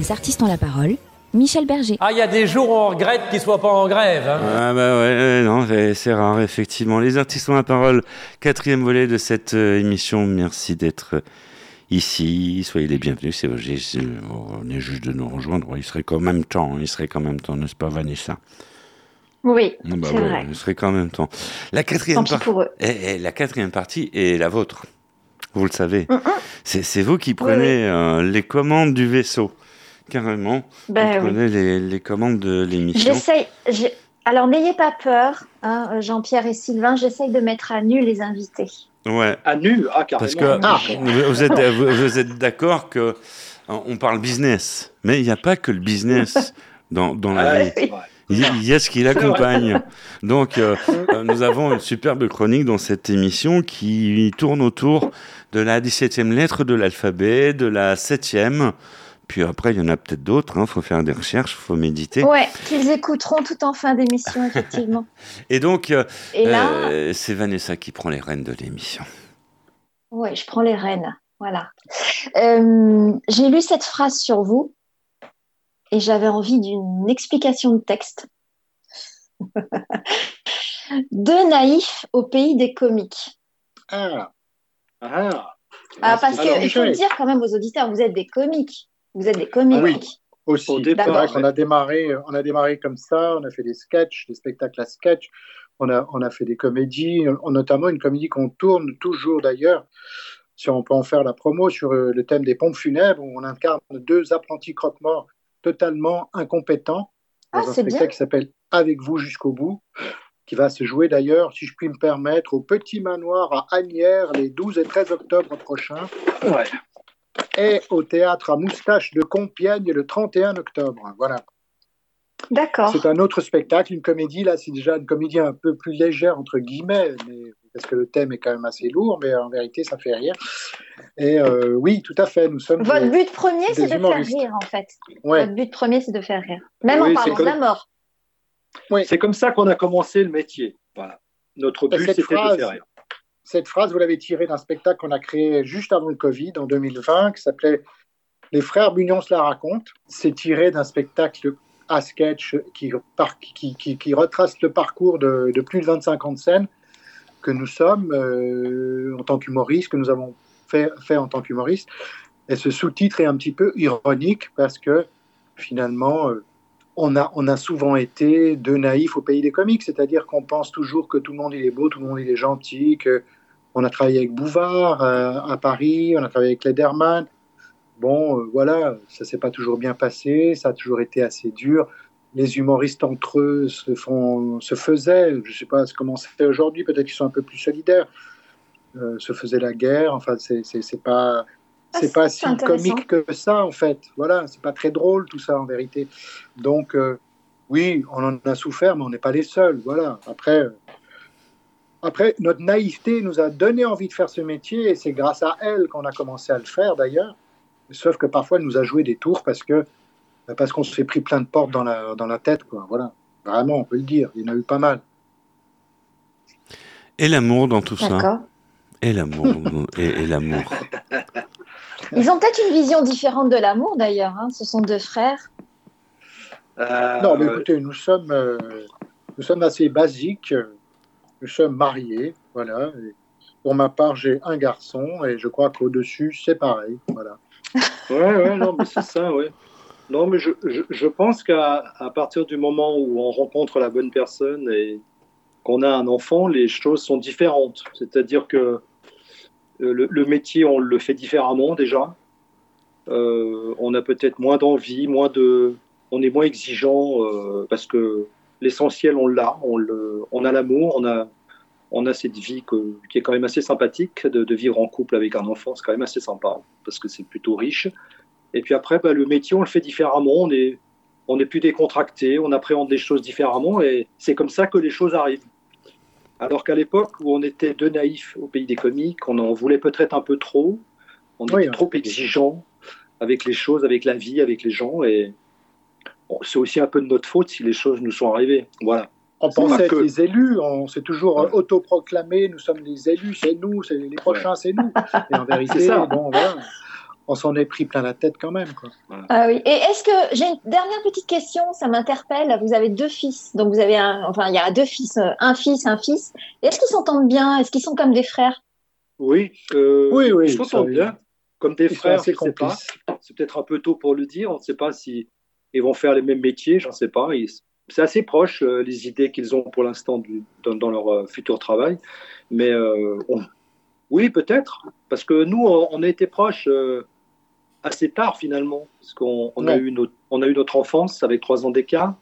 Les artistes ont la parole. Michel Berger. Ah, il y a des jours où on regrette qu'ils soient pas en grève. hein. Ah bah ouais, ouais, non, c'est- rare, effectivement. Les artistes ont la parole. Quatrième volet de cette euh, émission. Merci d'être euh, ici. Soyez les bienvenus. C'est on est juste de nous rejoindre. Il serait quand même temps. Il serait quand même temps, n'est-ce pas, Vanessa? Oui, Ah bah c'est ouais, vrai. Il serait quand même temps. La quatrième, Tant pis par- pour eux. et- et la quatrième partie est la vôtre. Vous le savez. Mm, C'est c'est vous qui prenez euh, les commandes du vaisseau. Carrément. Ben vous oui. prenez les, les commandes de l'émission. J'essaye. Alors, n'ayez pas peur, hein, Jean-Pierre et Sylvain, j'essaye de mettre à nu les invités. Ouais. À nu, ah, carrément. Parce que Ah. vous êtes, vous, êtes d'accord que hein, on parle business, mais il n'y a pas que le business (laughs) dans, dans la Ah vie. Il y, a ce qui l'accompagne. Donc, euh, euh, nous avons une superbe chronique dans cette émission qui tourne autour de la 17e lettre de l'alphabet, de la 7e. Puis après, il y en a peut-être d'autres. Il faut faire des recherches, il faut méditer. Ouais, qu'ils écouteront tout en fin d'émission, (laughs) effectivement. Et donc, euh, Et là- euh, c'est Vanessa qui prend les rênes de l'émission. Ouais, je prends les rênes. Voilà. Euh, J'ai lu cette phrase sur vous et j'avais envie d'une explication de texte. (laughs) de naïf au pays des comiques. Ah. Ah. Ah, parce qu'il faut le dire quand même aux auditeurs, vous êtes des comiques. Vous êtes des comiques. Ah oui, aussi. Au C'est départ, vrai qu'on ouais. a démarré, on a démarré comme ça, on a fait des sketchs, des spectacles à sketch, on a, on a fait des comédies, on- notamment une comédie qu'on tourne toujours d'ailleurs, si on peut en faire la promo, sur euh, le thème des pompes funèbres, où on incarne deux apprentis croque-morts totalement incompétent dans Ah, un spectacle bien. qui s'appelle Avec vous jusqu'au bout, qui va se jouer d'ailleurs, si je puis me permettre, au Petit Manoir à Agnières les 12 et 13 octobre prochains Ouais. Et au théâtre à Moustache de Compiègne le 31 octobre. Voilà. D'accord. C'est un autre spectacle, une comédie. Là, c'est déjà une comédie un peu plus légère, entre guillemets, mais, parce que le thème est quand même assez lourd, mais en vérité, ça fait rire. Et euh, oui, tout à fait, nous sommes. Votre des- but premier, c'est de faire rire, en fait. Ouais. Votre but premier, c'est de faire rire. Même Oui, en parlant comme- de la mort. C'est comme ça qu'on a commencé le métier. Voilà. Notre but, c'était de faire rire. Cette phrase, vous l'avez tirée d'un spectacle qu'on a créé juste avant le Covid, en 2020, qui s'appelait Les frères Bugnon se la racontent. C'est tiré d'un spectacle à sketch qui, retrace le parcours de, de plus de 25 ans de scène que nous sommes euh, en tant qu'humoristes, que nous avons fait, en tant qu'humoristes. Et ce sous-titre est un petit peu ironique parce que finalement, euh, on a, on a souvent été deux naïfs au pays des comiques, c'est-à-dire qu'on pense toujours que tout le monde il est beau, tout le monde il est gentil, que on a travaillé avec Bouvard euh, à Paris, on a travaillé avec Lederman. Bon, euh, voilà, ça s'est pas toujours bien passé, ça a toujours été assez dur. Les humoristes entre eux se, font, se faisaient, je sais pas comment c'est fait aujourd'hui, peut-être qu'ils sont un peu plus solidaires, euh, se faisaient la guerre. Enfin, c'est c'est pas, Ah, c'est pas si comique que ça en fait. Voilà, c'est pas très drôle tout ça en vérité. Donc euh, oui, on en a souffert, mais on n'est pas les seuls. Voilà. Après, après, notre naïveté nous a donné envie de faire ce métier et c'est grâce à elle qu'on a commencé à le faire d'ailleurs. Sauf que parfois, elle nous a joué des tours parce que parce qu'on se fait pris plein de portes dans la, dans la tête. Quoi. Voilà. Vraiment, on peut le dire. Il y en a eu pas mal. Et l'amour dans tout ça? D'accord. Et l'amour. et et l'amour. Ils ont peut-être une vision différente de l'amour, d'ailleurs. hein. Ce sont deux frères. Euh, Non, mais écoutez, nous sommes, euh, nous sommes assez basiques. Nous sommes mariés. Voilà. Pour ma part, j'ai un garçon et je crois qu'au-dessus, c'est pareil. Voilà. (laughs) Ouais, ouais, non, mais c'est ça, ouais. Non, mais je, je, pense qu'à partir du moment où on rencontre la bonne personne et qu'on a un enfant, les choses sont différentes. C'est-à-dire que euh, le, le métier, on le fait différemment déjà. Euh, on a peut-être moins d'envie, moins de, on est moins exigeant euh, parce que l'essentiel, on l'a. On, le, on a l'amour, on a, on a cette vie que- qui est quand même assez sympathique de, de vivre en couple avec un enfant. C'est quand même assez sympa parce que c'est plutôt riche. Et puis après, bah, le métier, on le fait différemment. On est, on est plus décontracté, on appréhende les choses différemment et c'est comme ça que les choses arrivent. Alors qu'à l'époque où on était deux naïfs au pays des comiques, on en voulait peut-être un peu trop, on était hein. trop exigeant avec les choses, avec la vie, avec les gens et bon, c'est aussi un peu de notre faute si les choses nous sont arrivées. Voilà. On pensait être que- les élus, on s'est toujours euh, autoproclamé, nous sommes les élus, c'est nous, c'est les prochains, c'est nous. (laughs) Et en C'est vérité, ça. bon, voilà, on s'en est pris plein la tête quand même. Quoi. Ah oui. Et est-ce que j'ai une dernière petite question, ça m'interpelle. Vous avez deux fils, donc vous avez un, enfin il y a deux fils, euh, un fils, un fils. Est-ce qu'ils s'entendent bien? Est-ce qu'ils sont comme des frères? Oui, euh, Oui, oui, je trouve ça, bien. Comme des Ils frères. C'est peut-être un peu tôt pour le dire. On ne sait pas si ils vont faire les mêmes métiers. J'en sais pas. C'est assez proche euh, les idées qu'ils ont pour l'instant dans, dans leur euh, futur travail. Mais euh, on- oui, peut-être, parce que nous, on, on a été proches assez tard finalement, parce qu'on on a eu notre, on a eu notre enfance avec trois ans d'écart,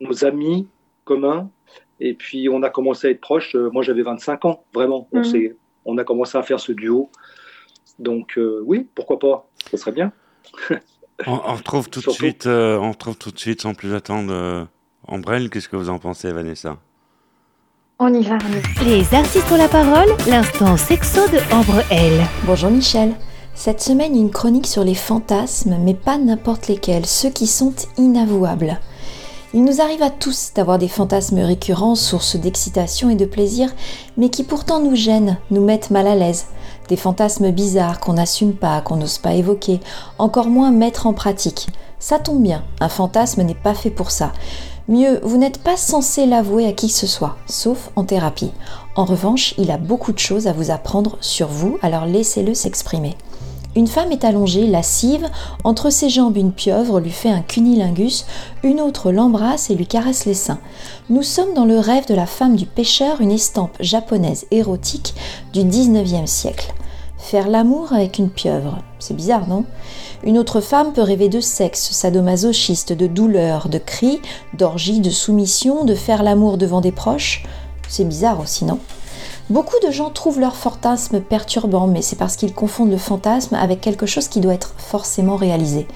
nos amis communs, et puis on a commencé à être proches. moi, j'avais 25 ans, vraiment. On Mhm. on a commencé à faire ce duo. Donc euh, oui, pourquoi pas Ce serait bien. (laughs) On, on retrouve tout de suite, euh, on retrouve tout de suite, sans plus attendre, euh, Ambrelle. Qu'est-ce que vous en pensez, Vanessa? On y va. on y va. Les artistes ont la parole, l'instant sexo de Ambre L. Bonjour Michel. Cette semaine, une chronique sur les fantasmes, mais pas n'importe lesquels, ceux qui sont inavouables. Il nous arrive à tous d'avoir des fantasmes récurrents, sources d'excitation et de plaisir, mais qui pourtant nous gênent, nous mettent mal à l'aise. Des fantasmes bizarres qu'on n'assume pas, qu'on n'ose pas évoquer, encore moins mettre en pratique. Ça tombe bien, un fantasme n'est pas fait pour ça. Mieux, vous n'êtes pas censé l'avouer à qui que ce soit, sauf en thérapie. En revanche, il a beaucoup de choses à vous apprendre sur vous, alors laissez-le s'exprimer. Une femme est allongée, lascive, entre ses jambes une pieuvre lui fait un cunilingus, une autre l'embrasse et lui caresse les seins. Nous sommes dans le rêve de la femme du pêcheur, une estampe japonaise érotique du 19e siècle. Faire l'amour avec une pieuvre, c'est bizarre, non? Une autre femme peut rêver de sexe, sadomasochiste, de douleur, de cris, d'orgie, de soumission, de faire l'amour devant des proches. C'est bizarre aussi, non? Beaucoup de gens trouvent leur fantasme perturbant, mais c'est parce qu'ils confondent le fantasme avec quelque chose qui doit être forcément réalisé.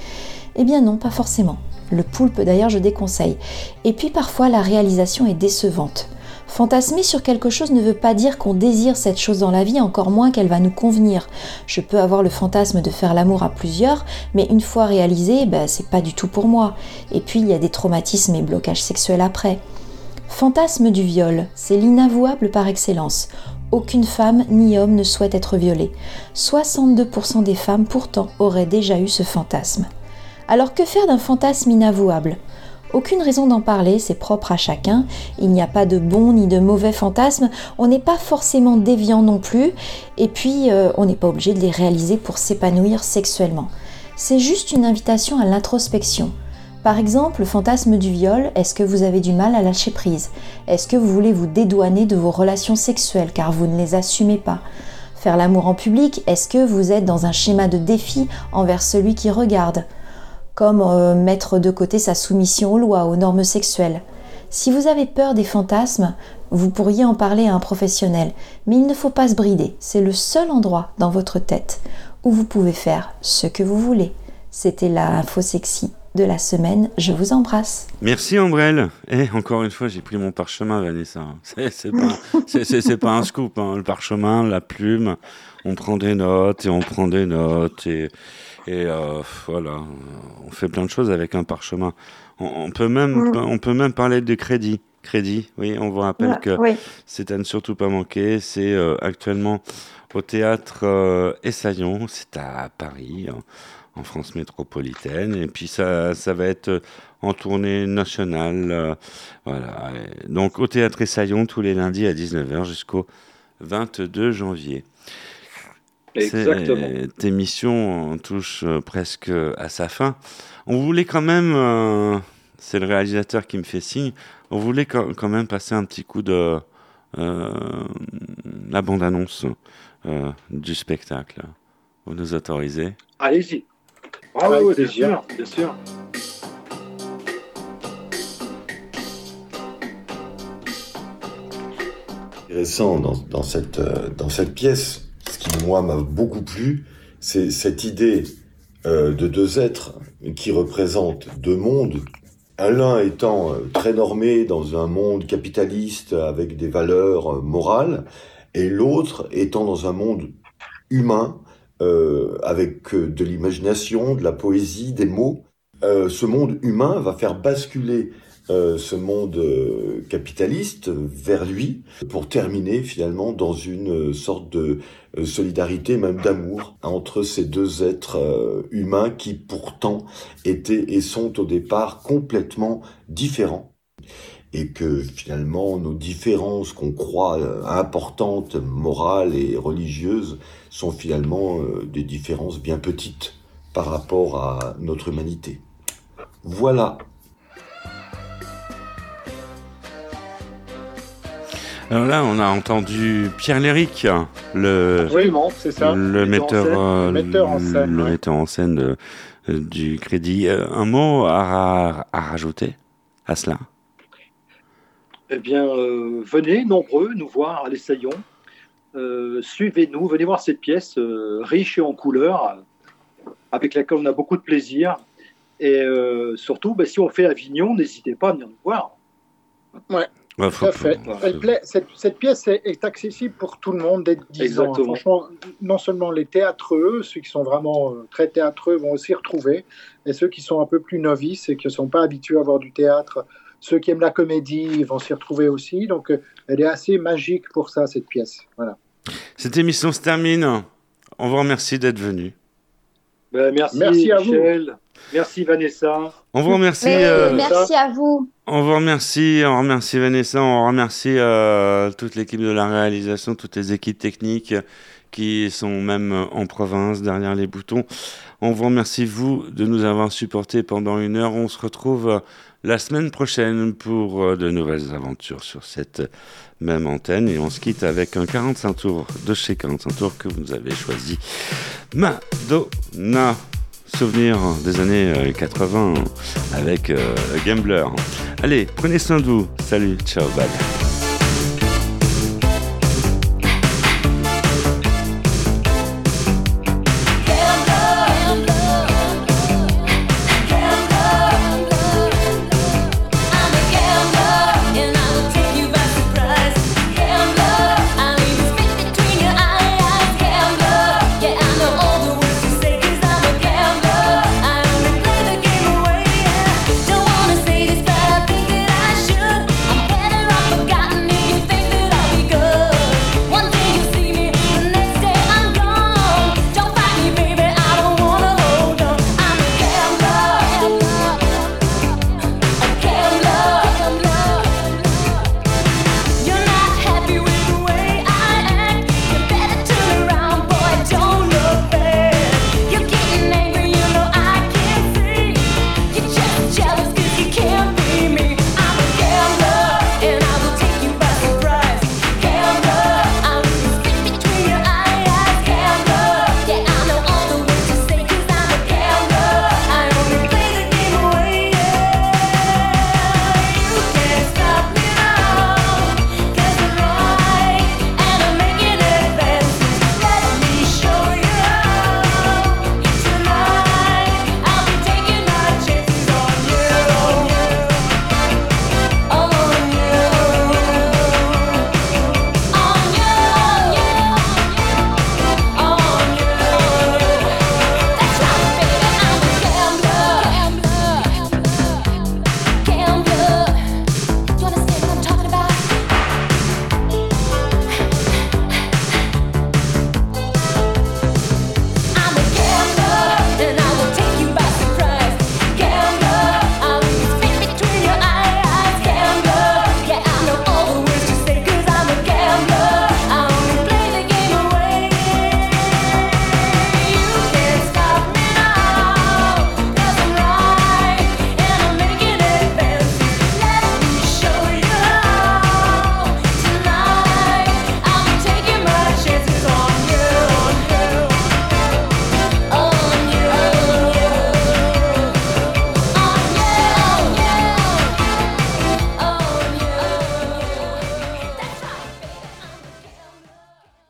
Eh bien non, pas forcément. Le poulpe d'ailleurs je déconseille. Et puis parfois la réalisation est décevante. Fantasmer sur quelque chose ne veut pas dire qu'on désire cette chose dans la vie, encore moins qu'elle va nous convenir. Je peux avoir le fantasme de faire l'amour à plusieurs, mais une fois réalisé, ben, c'est pas du tout pour moi. Et puis il y a des traumatismes et blocages sexuels après. Fantasme du viol, c'est l'inavouable par excellence. Aucune femme ni homme ne souhaite être violée. 62% des femmes pourtant auraient déjà eu ce fantasme. Alors que faire d'un fantasme inavouable? Aucune raison d'en parler, c'est propre à chacun. Il n'y a pas de bon ni de mauvais fantasmes. On n'est pas forcément déviant non plus. Et puis, euh, on n'est pas obligé de les réaliser pour s'épanouir sexuellement. C'est juste une invitation à l'introspection. Par exemple, le fantasme du viol, est-ce que vous avez du mal à lâcher prise? Est-ce que vous voulez vous dédouaner de vos relations sexuelles car vous ne les assumez pas? Faire l'amour en public, est-ce que vous êtes dans un schéma de défi envers celui qui regarde? Comme euh, mettre de côté sa soumission aux lois, aux normes sexuelles. Si vous avez peur des fantasmes, vous pourriez en parler à un professionnel, mais il ne faut pas se brider, c'est le seul endroit dans votre tête où vous pouvez faire ce que vous voulez. C'était la info sexy de la semaine, je vous embrasse. Merci Ambrelle. Et encore une fois, j'ai pris mon parchemin, Vanessa. (laughs) C'est pas, pas un scoop. hein. Le parchemin, la plume, on prend des notes et on prend des notes et, et euh, voilà, on fait plein de choses avec un parchemin. On, on peut même, Mm. on peut même parler de crédit. Crédit, oui, on vous rappelle Ouais, que oui. c'est à ne surtout pas manquer. C'est euh, actuellement au théâtre euh, Essaillon, c'est à Paris, en, en France métropolitaine. Et puis ça, ça va être euh, en tournée nationale. euh, voilà. Donc au théâtre Essaillon tous les lundis à 19h jusqu'au 22 janvier. Exactement. Cette émission touche euh, presque à sa fin. On voulait quand même, euh, c'est le réalisateur qui me fait signe, on voulait quand même passer un petit coup de euh, la bande-annonce du spectacle. Vous nous autorisez? Allez-y. Ah Avec oui, bien sûr, bien sûr. intéressant dans, dans cette, euh, dans cette pièce, ce qui moi m'a beaucoup plu, c'est cette idée euh, de deux êtres qui représentent deux mondes, un l'un étant euh, très normé dans un monde capitaliste avec des valeurs morales, et l'autre étant dans un monde humain euh, avec euh, de l'imagination, de la poésie, des mots. Euh, ce monde humain va faire basculer euh, ce monde euh, capitaliste vers lui pour terminer finalement dans une euh, sorte de solidarité, même d'amour entre ces deux êtres humains qui pourtant étaient et sont au départ complètement différents et que finalement nos différences qu'on croit importantes, morales et religieuses, sont finalement euh, des différences bien petites par rapport à notre humanité. Voilà. Alors là, on a entendu Pierre Léric, le, Absolument, c'est ça. le Metteur en scène. euh, Le metteur en scène, le ouais. metteur en scène de- du crédit. Euh, un mot à, à rajouter à cela? Eh bien, euh, venez nombreux nous voir à l'Essaillon. Euh, Suivez-nous, venez voir cette pièce euh, riche et en couleurs, avec laquelle on a beaucoup de plaisir. Et euh, surtout, ben, si on fait Avignon, n'hésitez pas à venir nous voir. Ouais. Ouais, Tout à fait. Elle plaît- cette, cette pièce est, est accessible pour tout le monde dès 10 ans. Franchement, non seulement les théâtreux, ceux qui sont vraiment euh, très théâtreux vont aussi retrouver, et ceux qui sont un peu plus novices et qui ne sont pas habitués à voir du théâtre, ceux qui aiment la comédie vont s'y retrouver aussi. Donc, euh, elle est assez magique pour ça, cette pièce. Voilà. Cette émission se termine. On vous remercie d'être venu. Ben, merci, Merci à vous. Michel. Merci Vanessa. On vous remercie. Euh, merci à vous. On vous remercie, on remercie Vanessa, on remercie euh, toute l'équipe de la réalisation, toutes les équipes techniques qui sont même en province, derrière les boutons. On vous remercie, vous, de nous avoir supportés pendant une heure. On se retrouve euh, la semaine prochaine pour euh, de nouvelles aventures sur cette même antenne. Et on se quitte avec un 45 tours de chez 45 tours que vous avez choisi. Madonna. Souvenir des années euh, 80 avec euh, Gambler. Allez, prenez soin de vous. Salut, ciao, bye.